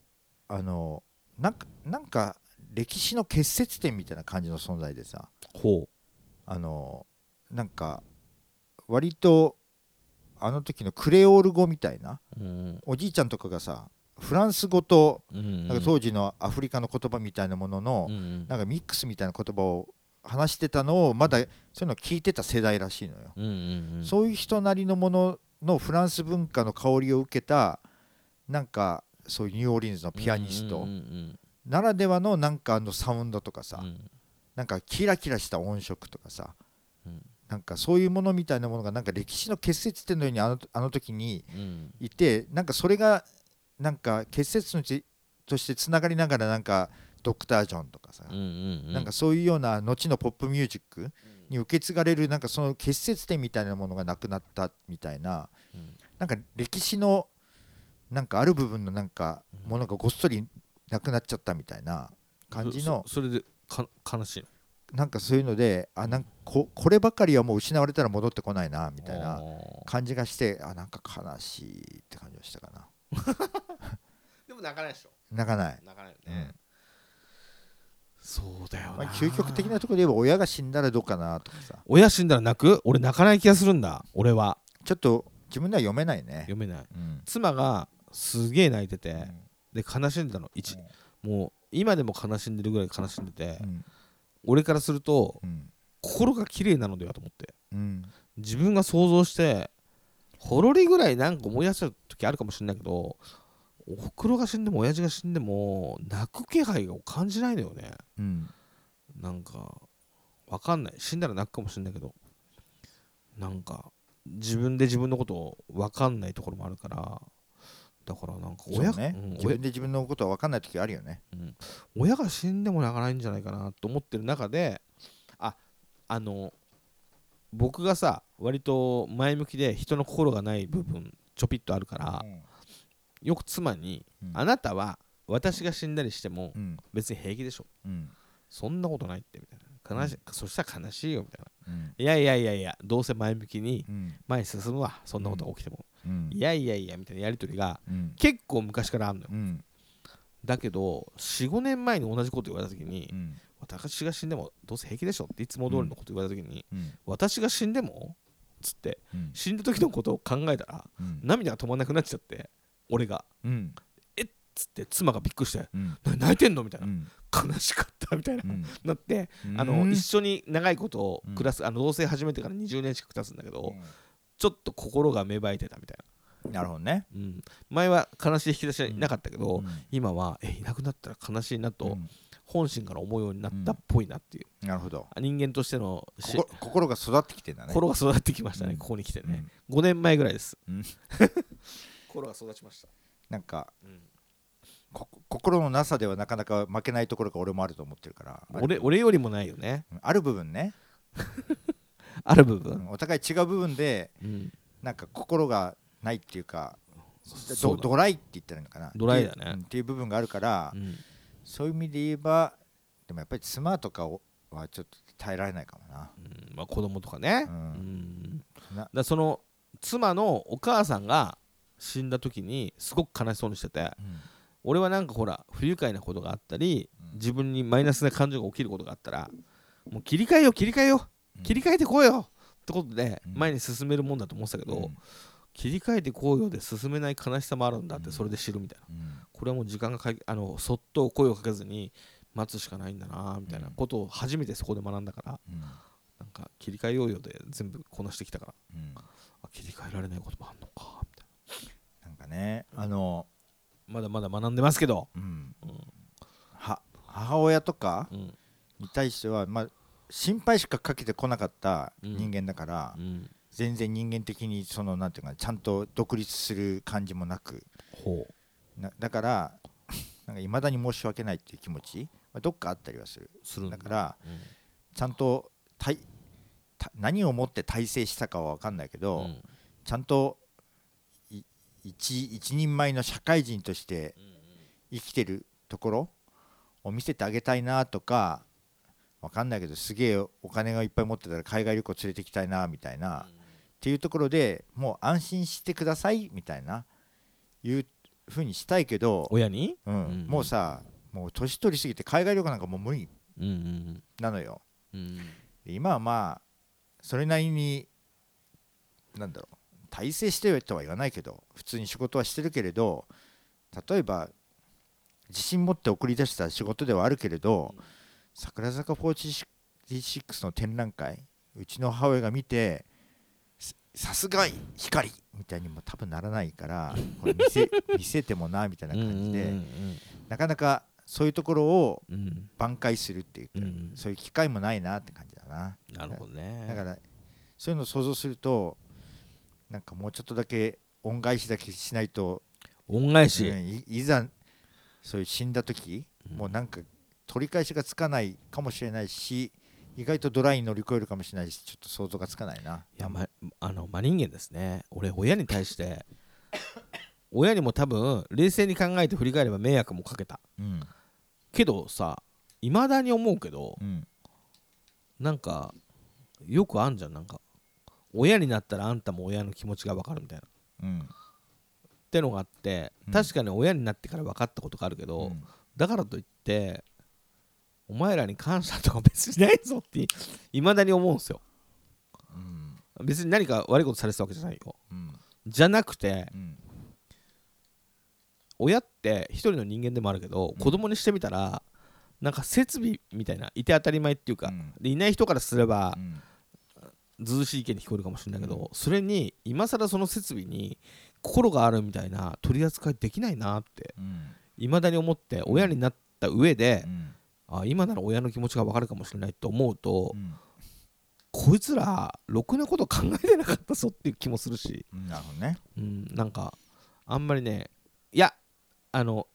あのなんかなんか歴史の結節点みたいな感じの存在でさ。ほあのなんか割とあの時のクレオール語みたいなううん。おじいちゃんとかがさフランス語とうん。なんか当時のアフリカの言葉みたいなもののうんうん。なんかミックスみたいな言葉を話してたのをまだそういうのを聞いてた世代らしいのよ。うんうんうん。そういう人なりのもののフランス文化の香りを受けたなんかそういうニューオーリンズのピアニスト。うんうんならではのなんかあのサウンドとかさうん。なんかキラキラした音色とかさうん。なんかそういうものみたいなものがなんか歴史の結節点のようにあのあの時にうん。いてなんかそれがなんか結節のちとしてつながりながらなんかドクター・ジョンとかさうんうんなんかそういうような後のポップミュージックに受け継がれるなんかその結節点みたいなものがなくなったみたいなうん。なんか歴史のなんかある部分のなんかものがごっそりなくなっちゃったみたいな感じのそそれでか悲しいの？なんかそういうのであなんかここればかりはもう失われたら戻ってこないなみたいな感じがしてあなんか悲しいって感じがしたかな。でも泣かないでしょ。泣かない、泣かないよね。うんそうだよな。まあ、究極的なところで言えば親が死んだらどうかなとかさ。親死んだら泣く？俺泣かない気がするんだ。俺は。ちょっと自分では読めないね、読めない。うん。妻がすげえ泣いててうん。で悲しんでたの。一もう今でも悲しんでるぐらい悲しんでてうん。俺からするとうん。心が綺麗なのではと思って。うん。自分が想像してほろりぐらいなんか思い出した時あるかもしれないけどおふくろが死んでも親父が死んでも泣く気配を感じないのよね。うん。なんかわかんない。死んだら泣くかもしれないけどなんか自分で自分のことをわかんないところもあるからだからなんか親,、ね、うん自分で自分のことは分かんない時あるよね。うん。親が死んでも泣かないんじゃないかなと思ってる中でああの僕がさ割と前向きで人の心がない部分ちょぴっとあるからよく妻にうん「あなたは私が死んだりしてもうん。別に平気でしょ。うん。そんなことないって」みたいな。悲しい、そしたら悲しいよみたいな。うん。いやいやいやいやどうせ前向きにうん。前に進むわ。そんなことが起きても、うん。いやいやいやみたいなやり取りがうん。結構昔からあるのよ。うん。だけど45年前に同じこと言われた時に、うん。私が死んでもどうせ平気でしょっていつも通りのこと言われた時に、うん。私が死んでもつってうん。死んだ時のことを考えたらうん。涙が止まんなくなっちゃって俺が。うん。つって妻がびっくりして。うん「な泣いてんの?」みたいな、うん。悲しかったみたいな、うん。なってうん。あの一緒に長いことをうん。暮らす、あの同棲始めてから20年近く経つんだけど、うちょっと心が芽生えてたみたいんなるほどね。な、うん、前は悲しい引き出しはなかったけど、うん。今はえいなくなったら悲しいなとうん。本心から思うようになったっぽいなっていう、なるほど。人間としての心が育ってきてんだね。心が育ってきましたね、うん。ここに来てね、うん5年前ぐらいです、うん 心が育ちました、なんかうん。こ心のなさではなかなか負けないところが俺もあると思ってるから俺俺よりもないよね。うんある部分ね。ある部分、うんお互い違う部分でうん。なんか心がないっていうかドドライって言ったらいいのかな？ドライだね。っていう部分があるからうん。そういう意味で言えばでもやっぱり妻とかをはちょっと耐えられないかもな。うんまあ、子供とかね、ううん。んなだその妻のお母さんが死んだ時にすごく悲しそうにしててうん。俺はなんかほら不愉快なことがあったりうん。自分にマイナスな感情が起きることがあったらもう切り替えよう切り替えよう切り替えてこうよってことでうん。前に進めるもんだと思ってたけど、うん。切り替えてこうよで進めない悲しさもあるんだっうん。てそれで知るみたいな、うん。これはもう時間がかいあのそっと声をかけずに待つしかないんだなみたいなことを初めてそこで学んだからうん。なんか切り替えようよで全部こなしてきたから。うん。あ切り替えられないこともあんのかかね。あの、なまだまだ学んでますけど、うん。うん。は母親とかうん。に対しては、まあ、心配しかかけてこなかったうん。人間だから、うん、全然人間的にそのなんていうかなちゃんと独立する感じもなく。ほなだから なんか未だに申し訳ないっていう気持ち、まあ、どっかあったりはする。うするんだ。だからうん。ちゃんと対た何をもって体制したかは分かんないけど、うん。ちゃんとい一一人前の社会人として生きてるところを見せてあげたいなとか分かんないけどすげえお金がいっぱい持ってたら海外旅行連れてきたいなみたいな、っていうところでもう安心してくださいみたいないうふうにしたいけど、親に？うん。うん。もうさもう年取りすぎて海外旅行なんかもう無理なのよ。今はまあそれなりになんだろう体制してとは言わないけど普通に仕事はしてるけれど例えば自信持って送り出した仕事ではあるけれど、桜坂46の展覧会うちの母親が見てささすが光みたいにも多分ならないからこれ見せ 見せてもなみたいな感じで、うんなかなかそういうところを挽回するっていうか、うん。そういう機会もないなって感じだな。なるほどね。だからそういうのを想像するとなんかもうちょっとだけ恩返しだけしないと、恩返し、うんいいざそういう死んだ時、うん。もうなんか取り返しがつかないかもしれないし意外とドライに乗り越えるかもしれないしちょっと想像がつかないな。いや、ま、あの真人間ですね。俺親に対して 親にも多分冷静に考えて振り返れば迷惑もかけた。うん。けどさいまだに思うけどうん。なんかよくあんじゃん。なんか親になったらあんたも親の気持ちが分かるみたいな。っうん。てのがあってうん。確かに親になってから分かったことがあるけど、うん。だからといってお前らに感謝とか別にないぞって いまだに思うんですよ。うん。別に何か悪いことされてたわけじゃないよ。うん。じゃなくてうん。親って一人の人間でもあるけど、うん。子供にしてみたらなんか設備みたいないて当たり前っていうか、うん。でいない人からすればうんずしい意見に聞こえるかもしれないけど、うん。それに今更その設備に心があるみたいな取り扱いできないなってうん。いまだに思って親になった上でう、ん。あ今なら親の気持ちが分かるかもしれないと思うと、うん。こいつらろくなこと考えてなかったぞっていう気もするし、うんなるほどね。うん、なんかあんまりねいやあの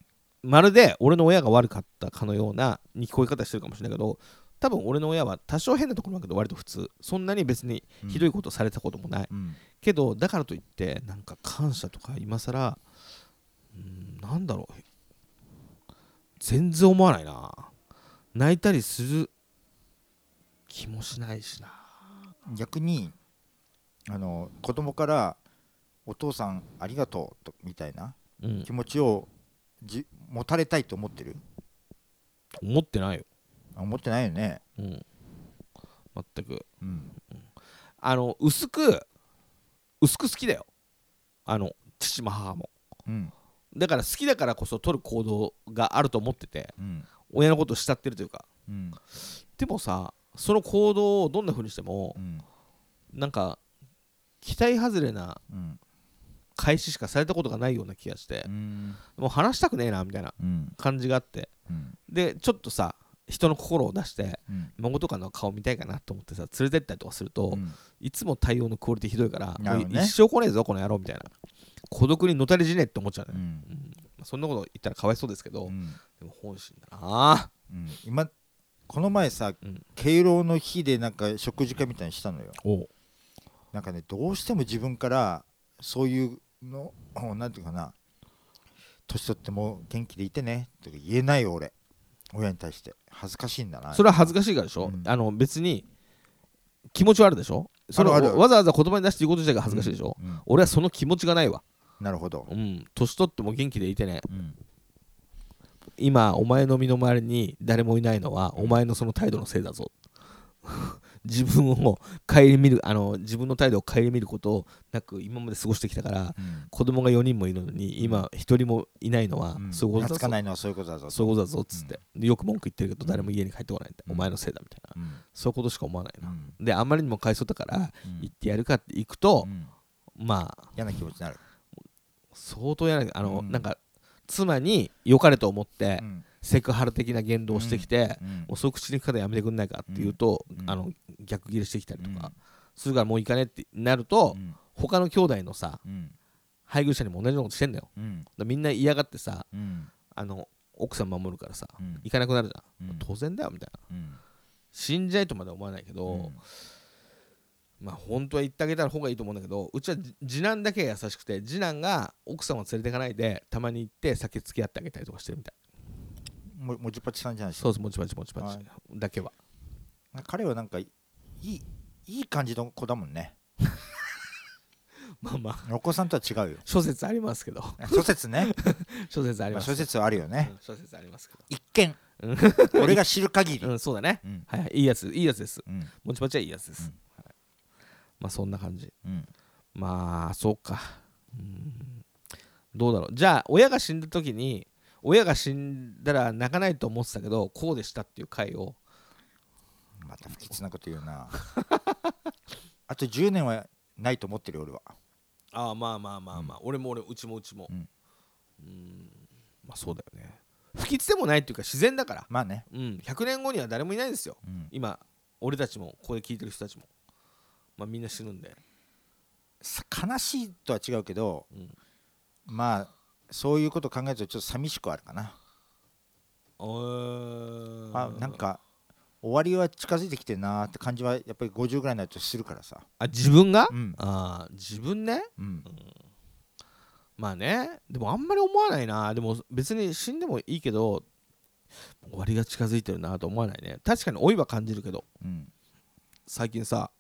まるで俺の親が悪かったかのようなに聞こえ方してるかもしれないけど多分俺の親は多少変なところだけど割と普通。そんなに別にひどいことされたこともない、うん。けどだからといってなんか感謝とか今更うんなんだろう。全然思わないな。泣いたりする気もしないしな。逆にあの子供から「お父さんありがとう」とみたいなうん。気持ちをじ持たれたいと思ってる？思ってないよあ思ってないよね。うん。全く。うん。あの薄く薄く好きだよ。あの父も母も。うん。だから好きだからこそ取る行動があると思っててうん。親のことを慕ってるというか。うん。でもさその行動をどんな風にしてもうん。なんか期待外れなうん。開始しかされたことがないような気がして。うん。もう話したくねえなみたいなうん。感じがあって。うん。でちょっとさ人の心を出してうん。孫とかの顔見たいかなと思ってさ連れてったりとかすると、うん。いつも対応のクオリティひどいから、一生来ねえぞこの野郎みたいな。孤独にのたれ死ねえって思っちゃうね、うん。うん。そんなこと言ったらかわいそうですけど、うん。でも本心だな。うん。今この前さうん。敬老の日でなんか食事会みたいにしたのよ。なんかねどうしても自分からそういうのおなんていうかな年取っても元気でいてねとか言えないよ俺親に対して恥ずかしいんだな。それは恥ずかしいからでしょ、うん。あの別に気持ちはあるでしょ？それわざわざ言葉に出して言うこと自体が恥ずかしいでしょ、うん。俺はその気持ちがないわ。なるほど。うん。年取っても元気でいてね。うん。今お前の身の回りに誰もいないのはお前のその態度のせいだぞ自分を顧みるあの自分の態度を顧みることなく今まで過ごしてきたからうん。子供が4人もいるのに今1人もいないのはうん。そういうことだぞ。懐かないのはそういうことだぞ。そういうことだぞっつって、でよく文句言ってるけどうん。誰も家に帰ってこないんお前のせいだみたいな、うん。そういうことしか思わないな、うん。であんまりにもかわいそうだからうん。行ってやるかって行くとう、ん。まあ嫌な気持ちになる。相当やなあの、うん。なんか妻に良かれと思って、うんセクハラ的な言動をしてきて、うんもうそういう口に行く方やめてくんないかっていうと、うんあの逆ギレしてきたりとか、うん。するからもう行かねってなると、うん。他の兄弟のさうん。配偶者にも同じようなことしてんだよ。だみんな嫌がってさうん。あの奥さん守るからさ、うん。行かなくなるじゃん、うん。当然だよみたいな。うん。死んじゃえとまでは思わないけど、うん。まあ本当は言ってあげた方がいいと思うんだけどうちはじ次男だけが優しくて次男が奥さんを連れていかないでたまに行って酒付き合ってあげたりとかしてるみたいももちぱちさんじゃないですか？そうそうもちもちもちもち。はい。だけは。彼はなんかいいいい感じの子だもんね。まあまあ。お子さんとは違うよ。諸説ありますけど。諸説ね。諸説ありまあます諸説はあるよね。うん諸説ありますけど。一見。うん。俺が知る限り。うんそうだね。うん。はいはい。いいやついいやつです。うん。もちもちはいいやつです、うん。はい。まあそんな感じ。うん。まあそうか。うん。どうだろう。じゃあ親が死んだ時に親が死んだら泣かないと思ってたけどこうでしたっていう回を。また不吉なこと言うな。あと10年はないと思ってるよ俺は。ああまあまあまあまあ、俺も俺うちもうちも。うん。うん。まあそうだよね。不吉でもないっていうか自然だから。まあね。うん。100年後には誰もいないですよ。うん。今俺たちもここで聞いてる人たちも。まあみんな死ぬんで。さ悲しいとは違うけどうん。まあそういうこと考えるとちょっと寂しくはあるかな。ああなんか終わりは近づいてきてるなーって感じはやっぱり50ぐらいになるとするからさ。あ自分が、うん。ああ自分ね？うん。まあね。でもあんまり思わないな。でも別に死んでもいいけど終わりが近づいてるなと思わないね。確かに老いは感じるけど。うん。最近さ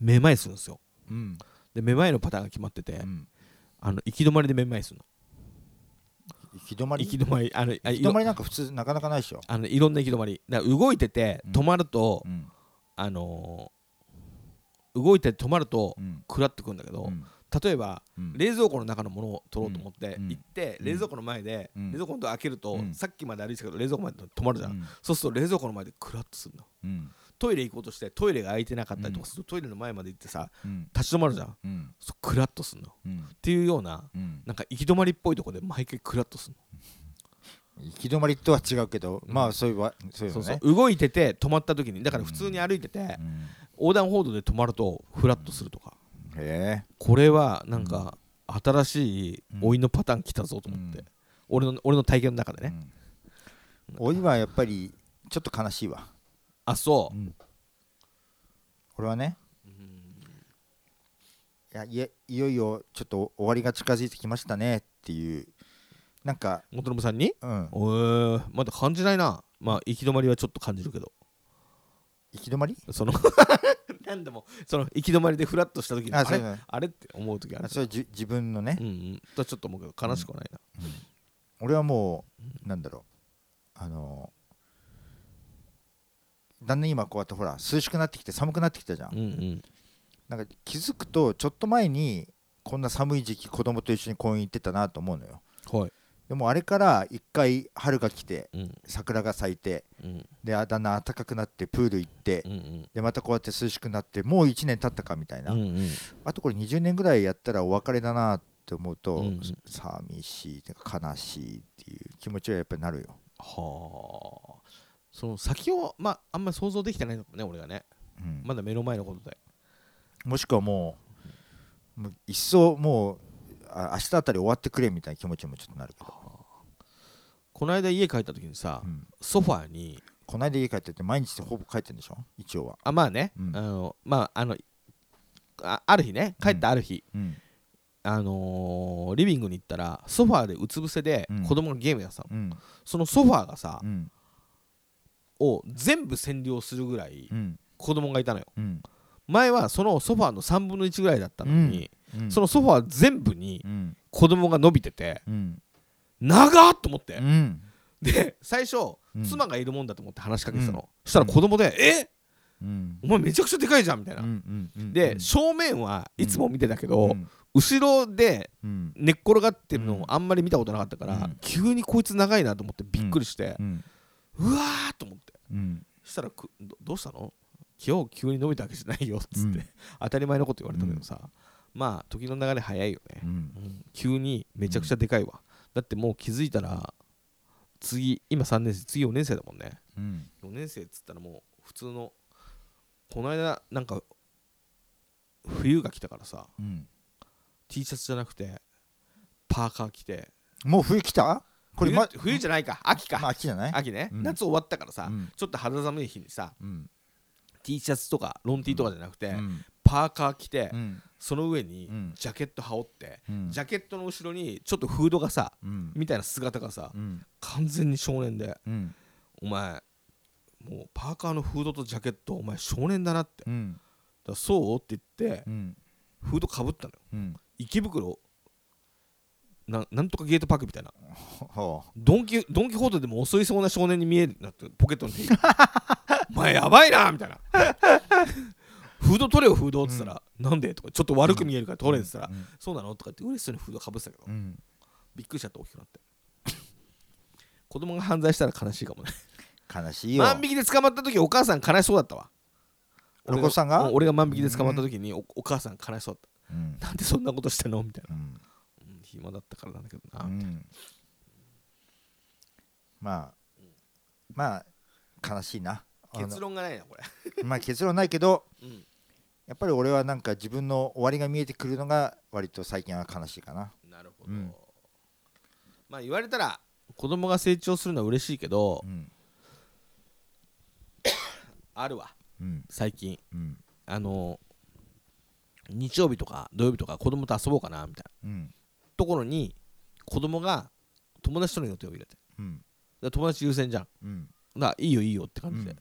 めまいするんですよ。うん。でめまいのパターンが決まってて、うんあの行き止まりでめまいするの。行き止まり？行き止まり。あのあい行き止まりなんか普通なかなかないでしょ。あのいろんな行き止まり。だ動いててうん。止まると、うん。あのー動いて止まるとうん。食らってくるんだけど、うん。例えばうん。冷蔵庫の中のものを取ろうと思ってうん。行って、うん。冷蔵庫の前で、うん。冷蔵庫のドア開けると、うん。さっきまで歩いてたけど冷蔵庫まで止まるじゃん、うん。そうすると冷蔵庫の前でクラッとするの。うんトイレ行こうとしてトイレが空いてなかったりとかすると、トイレの前まで行ってさうん。立ち止まるじゃん。うん。そうクラッとするの。っうん。ていうようなうん。なんか行き止まりっぽいとこで毎回クラッとする行き止まりとは違うけどうん。まあそういうわそういうの、のね。そうそう。動いてて止まった時にだから普通に歩いてて、うん。横断歩道で止まるとフラッとするとか、これはなんか新しい老いのパターン来たぞと思って、うん。俺の俺の体験の中でね、老いはやっぱりちょっと悲しいわあそう、うん。俺はね。いやいえいよいよちょっと終わりが近づいてきましたね。っていう。なんか。元信さんに？うん。おえまだ感じないな。まあ行き止まりはちょっと感じるけど。行き止まり？その 何でもその行き止まりでフラッとした時にあれ？あれって思う時ある。あそれ自分のね。うんうん。とちょっと思うけど悲しくはないな、俺はもうなんだろう。あのだんだん今こうやってほら涼しくなってきて寒くなってきたじゃん。うんうん。なんか気づくとちょっと前にこんな寒い時期子供と一緒に公園行ってたなと思うのよ。はい。でもあれから一回春が来てうん。桜が咲いてうん。であだんだん暖かくなってプール行ってうんうん。でまたこうやって涼しくなってもう1年経ったかみたいな、うんうん。あとこれ20年ぐらいやったらお別れだなって思うと、うん寂しいてか悲しいっていう気持ちはやっぱりなるよ、はあその先をまああんまり想像できてないのかもね俺がね。うん。まだ目の前のことで。もしくはもうもう一層もうあ明日あたり終わってくれみたいな気持ちもちょっとなるけど、この間家帰った時にさ、うん。ソファーにこの間家帰ってって毎日ほぼ帰ってんでしょ？一応は、あまあね、うん。あのまああのあある日ね帰ったある日、うん。あのーリビングに行ったらソファーでうつ伏せでうん。子供がゲームやってたの、うん。そのソファーがさう、んを全部占領するぐらいうん。子供がいたのよ。うん。前はそのソファーの3分の1ぐらいだったのに、うん。そのソファー全部にうん。子供が伸びててうん。長っと思って、うん。で最初、うん。妻がいるもんだと思って話しかけてたの、そしたら子供で「え？うん。お前めちゃくちゃでかいじゃん」みたいな、で正面はいつも見てたけど、うん。後ろでうん。寝っ転がってるのうんをあんまり見たことなかったから、うん。急にこいつ長いなと思ってびっくりして。う、んうわーと思って。うん。そしたらくどどうしたの？今日急に伸びたわけじゃないよっつって、うん。当たり前のこと言われたけどさ、まあ時の流れ早いよね、急にめちゃくちゃでかいわ、だってもう気づいたら次今3年生次4年生だもんね。うん。4年生っつったらもう普通のこの間なんか冬が来たからさ。うん。T シャツじゃなくてパーカー着て。もう冬来た？これ冬,、ま冬じゃないか。秋か、まあ秋じゃない？秋ね、うん。夏終わったからさ、うん。ちょっと肌寒い日にさうん、T シャツとかロン T とかじゃなくて、うん。パーカー着て、うん。その上にうん。ジャケット羽織って、うん。ジャケットの後ろにちょっとフードがさうん。みたいな姿がさ、うん。完全に少年でうん。お前もうパーカーのフードとジャケットお前少年だなって。だそう？って言ってうん。フードかぶったのよ。うん。池袋ななんとかゲートパークみたいな。ほドンキドンキホーテでも襲いそうな少年に見える。なってポケットに手入れてお前やばいなみたいな。フード取れよフードって言ったら、なんでとか。ちょっと悪く見えるから取れって言ったら、うんそうなのとかって嬉しそうにフードかぶってたけど、うん。びっくりしちゃって大きくなって。子供が犯罪したら悲しいかもね。悲しいよ。万引きで捕まった時お母さん悲しそうだったわ。お子さんが？うん俺が万引きで捕まった時におお母さん悲しそうだっうん。たなんでそんなことしたのみたいな、うんうん暇だったからなんだけどな、うんまあまあ悲しいな結論がないなこれ、まあ結論ないけどうん、やっぱり俺はなんか自分の終わりが見えてくるのが割と最近は悲しいかななるほど、うんまあ言われたら子供が成長するのは嬉しいけど、うんあるわ最近あの日曜日とか土曜日とか子供と遊ぼうかなみたいなうんところに子供が友達との予定を入れて。うん。で友達優先じゃん。うん。だいいよいいよって感じで、うん。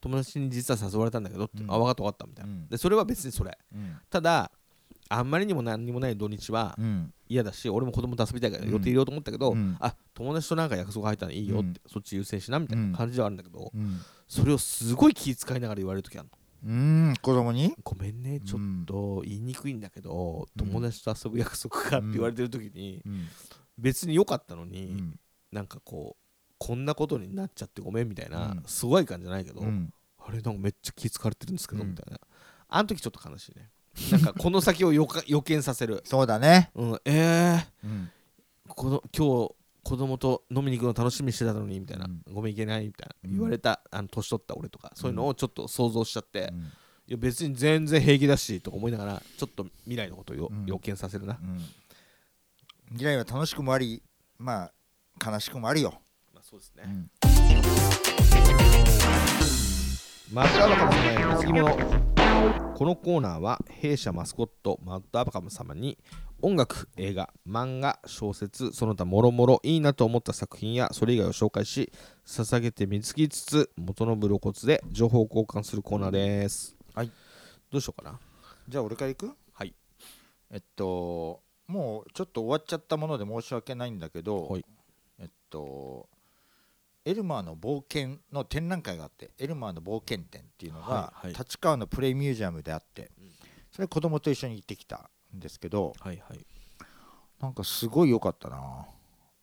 友達に実は誘われたんだけどって、うん。あ分かった分かったみたいな、うん。でそれは別にそれ。うん。ただあんまりにも何にもない土日はうん。嫌だし俺も子供と遊びたいからうん。予定入れようと思ったけど、うん。あ友達となんか約束入ったのいいよって、うん。そっち優先しなみたいな感じではあるんだけど、うん。それをすごい気遣いながら言われる時あるのうん子供に？ごめんねちょっと言いにくいんだけど、うん。友達と遊ぶ約束かって言われてる時に、うん。別に良かったのうに、ん。なんかこうこんなことになっちゃってごめんみたいな、うん。すごい感じじゃないけど、うん。あれなんかめっちゃ気遣われてるんですけど、うん。みたいな。あの時ちょっと悲しいね。なんかこの先を予か予見させる、そうだね。うん、えー、うん。この今日子供と飲みに行くの楽しみにしてたのにみたいな、うん。ごめん行けないみたいな、うん。言われたあの年取った俺とかそういうのをちょっと想像しちゃって、うん。いや別に全然平気だしとか思いながらちょっと未来のことを予見させるな、うん。未来は楽しくもありまあ悲しくもあるよ。まあ、そうですね、うん。マッドアバカム様への貢ぎ物このコーナーは弊社マスコットマッドアバカム様に音楽映画漫画小説その他もろもろいいなと思った作品やそれ以外を紹介し捧げて見つきつつ元のブロコツで情報交換するコーナーです。はい。どうしようかな。じゃあ俺から行く？はい。えっともうちょっと終わっちゃったもので申し訳ないんだけど、はい。えっとエルマーの冒険の展覧会があってエルマーの冒険展っていうのが、はいはい。立川のプレイミュージアムであって、うん。それ子供と一緒に行ってきたんですけどはいはい。なんかすごい良かったな。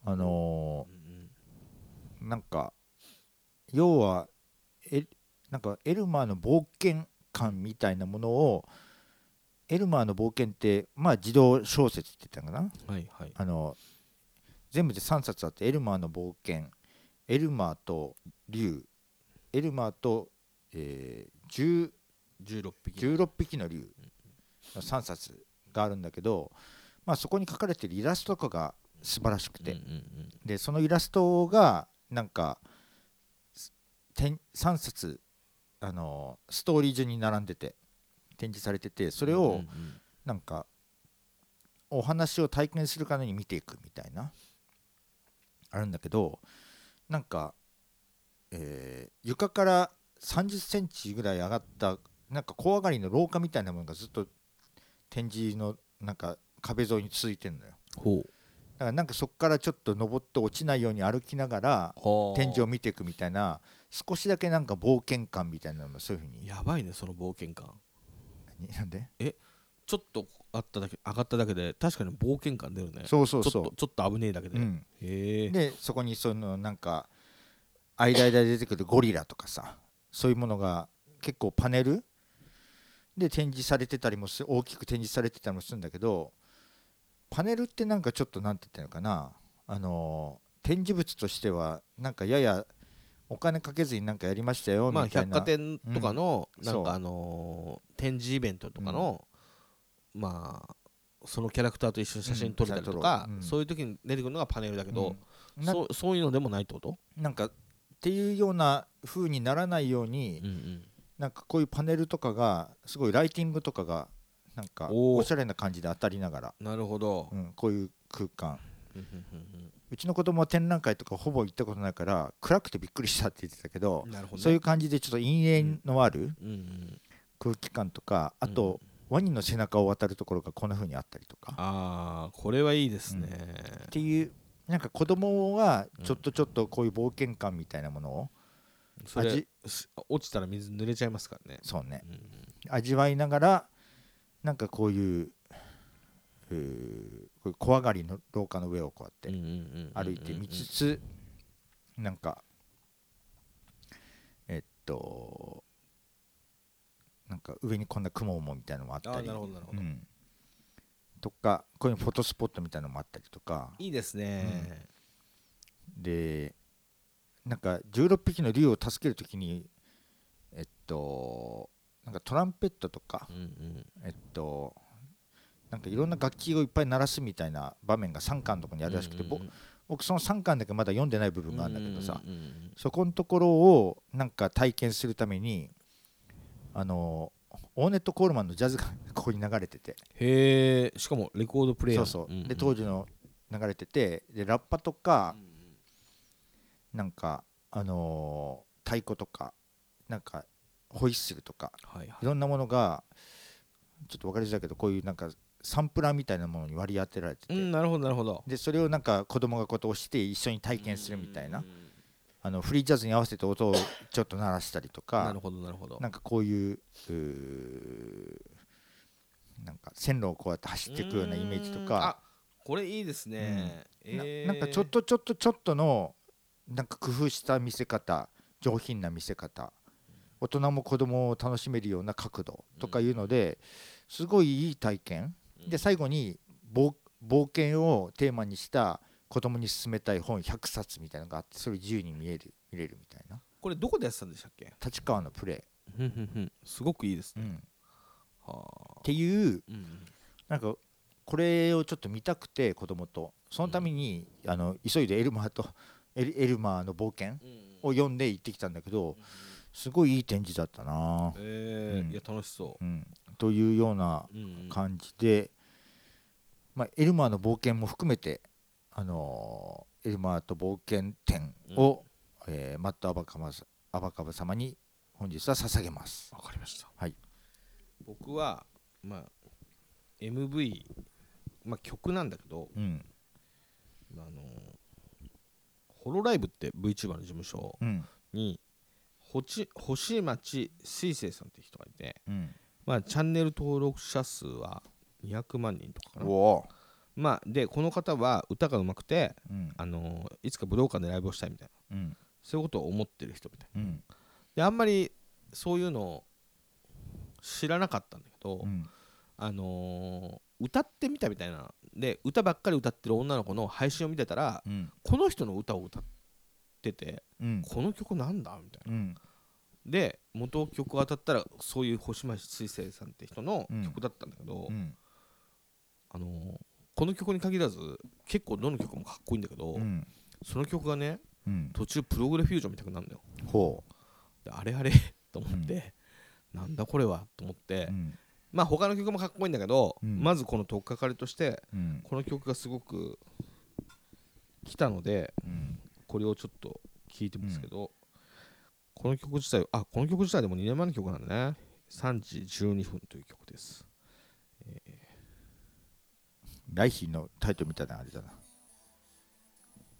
あのうんーなんか要はえなんかエルマーの冒険感みたいなものをエルマーの冒険ってまあ児童小説って言ったのかな。はいはい。あの全部で3冊あってエルマーの冒険エルマーと竜エルマーと、えー10 16匹16匹の竜の3冊があるんだけど、まあ、そこに描かれてるイラストとかが素晴らしくて、うんうんうん。でそのイラストがなんかす展3冊あのストーリー順に並んでて展示されててそれをなんかお話を体験するかのように見ていくみたいなあるんだけどなんか、えー床から3 0センチぐらい上がったなんか小上がりの廊下みたいなものがずっと展示のなんか壁沿いに続いてるのよ。ほう。からなんかそこからちょっと登って落ちないように歩きながら天井を見ていくみたいな少しだけなんか冒険感みたいなのもそういうふうに。やばいねその冒険感。なんで？ちょっとあっただけ上がっただけで確かに冒険感出るね。そうそうそちょっとちょっと危ねえだけで、う、うん、へえ。でそこにそのなんか間々で出てくるゴリラとかさそういうものが結構パネルで展示されてたりもす大きく展示されてたりもするんだけどパネルってなんかちょっとなんて言ってるのかなあの展示物としてはなんかややお金かけずになんかやりましたよまあみたいな、百貨店とかの、うん。なんかあのー展示イベントとかの、まあそのキャラクターと一緒に写真撮れたりとか、そういう時に出てくるのがパネルだけど、そうそういうのでもないってこと、なんかっていうような風にならないように、なんかこういうパネルとかがすごいライティングとかがなんかおしゃれな感じで当たりながら、なるほど、うん、こういう空間。うんうんうちの子供は展覧会とかほぼ行ったことないから暗くてびっくりしたって言ってたけどうんなるほど、ね、そういう感じでちょっと陰影のあるうんうん、空気感とかあうん。とワニの背中を渡るところがこんな風にあったりとか。ああこれはいいですね、っていうなんか子供がちょっとちょっとこういう冒険感みたいなものをそれ味し落ちたら水濡れちゃいますからね、そうね。うん。うん味わいながらなんかこういううーこういう怖がりの廊下の上をこうやってうんうんうんうん歩いてみつつなんかえっとなんか上にこんな雲もみたいなのもあったり。なるほどなるほど、うん、とかこういうフォトスポットみたいなのもあったりとか。いいですね、でなんか16匹の竜を助けるときにえっとなんかトランペットとかうんうん。えっとなんかいろんな楽器をいっぱい鳴らすみたいな場面が3巻のとこにあるらしくて、ぼうんうんうん。僕その3巻だけまだ読んでない部分があるんだけどさ、うんうんうんそこのところをなんか体験するためにあのオーネット・コールマンのジャズが ここに流れてて。へえしかもレコードプレイヤー。そうそう、んん。で当時の流れててでラッパとかうんうんなんかあのー太鼓とかなんかホイッスルとかはいはい。いろんなものがちょっと分かりづらいけどこういうなんかサンプラーみたいなものに割り当てられてて、うんなるほどなるほど。でそれをなんか子供がこう押して一緒に体験するみたいな。うん。あのフリージャズに合わせて音をちょっと鳴らしたりとかなるほどなるほど。なんかこういううーなんか線路をこうやって走っていくようなイメージとうん。かあこれいいですね、なえー。なんかちょっとちょっとちょっとのなんか工夫した見せ方上品な見せ方。大人も子供を楽しめるような角度とかいうのですごいいい体験。で最後に冒冒険をテーマにした子供に勧めたい本100冊みたいなのがあってそれ自由に見える見れるみたいな。これどこでやってたんでしたっけ？立川のプレふんふんふん。すごくいいですイ、うね、ん、っはていうあうん。なんかこれをちょっと見たくて子供と。そのために、あの急いでエルマーとエルエルマーの冒険うん。を読んで行ってきたんだけどすごいいい展示だったな、うん。えーいや楽しそう。ん、というようなう、うんうん。感じで、まあ、エルマーの冒険も含めて、あのーエルマーと冒険展を、えーマットアバカバスアバカバ様に本日は捧げます。わかりました、はい。僕はまあ MV まあ曲なんだけどうん。あのホロライブって VTuber の事務所うん。に星星町水星さんって人がいてうん、まあチャンネル登録者数は200万人とかかな。まあでこの方は歌がうまくてうん。あのいつか武道館でライブをしたいみたいな。うん。そういうことを思ってる人みたいうん。であんまりそういうのを知らなかったんだけど、うん。あのー歌ってみたみたいな。で歌ばっかり歌ってる女の子の配信を見てたらうん。この人の歌を歌っててうん。この曲なんだみたいな。うん。で元曲当たったらそういう星町水星さんって人のうん。曲だったんだけど、うん。あのーこの曲に限らず結構どの曲もかっこいいんだけど、うん。その曲がねうん。途中プログレフュージョンみたいになるんだよ。ほであれあれ？と思って、なんだこれは？と思って、ううんまあ他の曲もかっこいいんだけど、うん。まずこの取っかかりとしてうん。この曲がすごく来たのでうん。これをちょっと聴いてますけど、この曲自体あこの曲自体でも2年前の曲なんだね。3時12分という曲です。来賓のタイトルみたいなあれだな。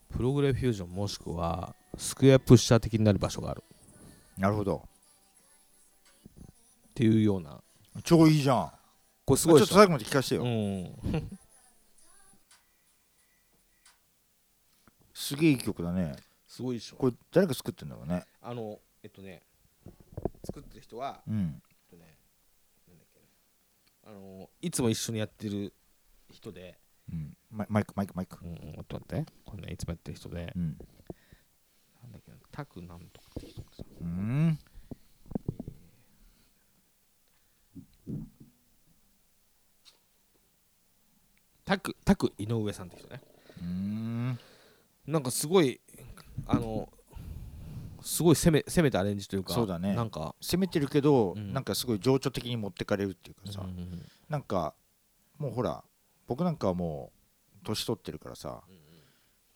プログレフュージョンもしくはスクエアプッシャー的になる場所がある。なるほど。っていうような超いいじゃん。これすごいちょっと最後まで聞かせてよ、うん。すげえいい曲だね。すごいでしょ。これ誰が作ってんだろうね。あのえっとね作ってる人はうん。えっとねなんだっけな。あのいつも一緒にやってる人でうん。マイマイクマイクマイク。うんうんちょっと待って。これねいつもやってる人で。うん。なんだっけなタクなんとかって人うんタクタク井上さんって人ね。うん。なんかすごいあのすごい攻め攻めたアレンジというかそうだね。なんか攻めてるけど、うん。なんかすごい情緒的に持ってかれるっていうかさ、うんうんなんかもうほら僕なんかはもう年取ってるからさ、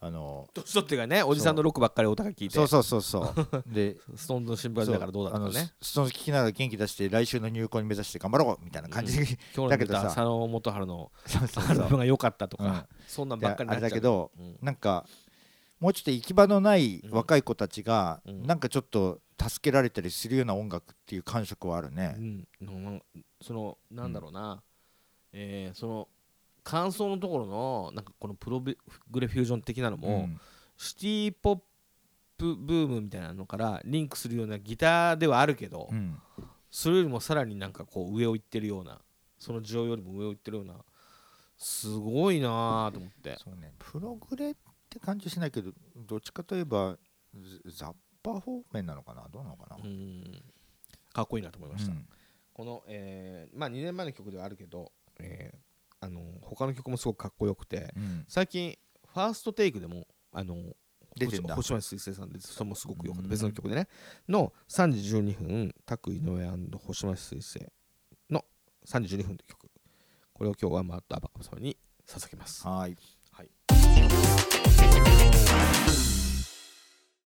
あの年取ってがねおじさんのロックばっかりお互い聞いて。そうそうそうそう。でストーンズの新聞だからどうだとかそうあねのスその聞きながら元気出して来週の入校に目指して頑張ろうみたいな感じ。で、今日のだけどさ。佐野元春のアルバムが良かったとうん。かそんなんばっかりにあれだけどうん。なんかもうちょっと行き場のない若い子たちが、うん。なんかちょっと助けられたりするような音楽っていう感触はあるね。う、ん。そのなんだろうな。えーその感想のところのなんかこのプログレフュージョン的なのも、うん。シティポップブームみたいなのからリンクするようなギターではあるけど、うん。それよりもさらになんかこう上を行ってるようなその需要よりも上を行ってるようなすごいなと思って。そうね。プログレって感じしないけどどっちかといえばザザッパ方面なのかな？どうなのかな、うん。かっこいいなと思いました、うん。この、えーまあ、2年前の曲ではあるけど、えーあの他の曲もすごくかっこよくてうん。最近ファーストテイクでもあの出てんだ。星星街水星さんでそれもすごくよかった。うん。別の曲でね。の3時12分タク井上星街水星の3時12分という曲。これを今日はマットアバカム様に捧げます。はーい。はい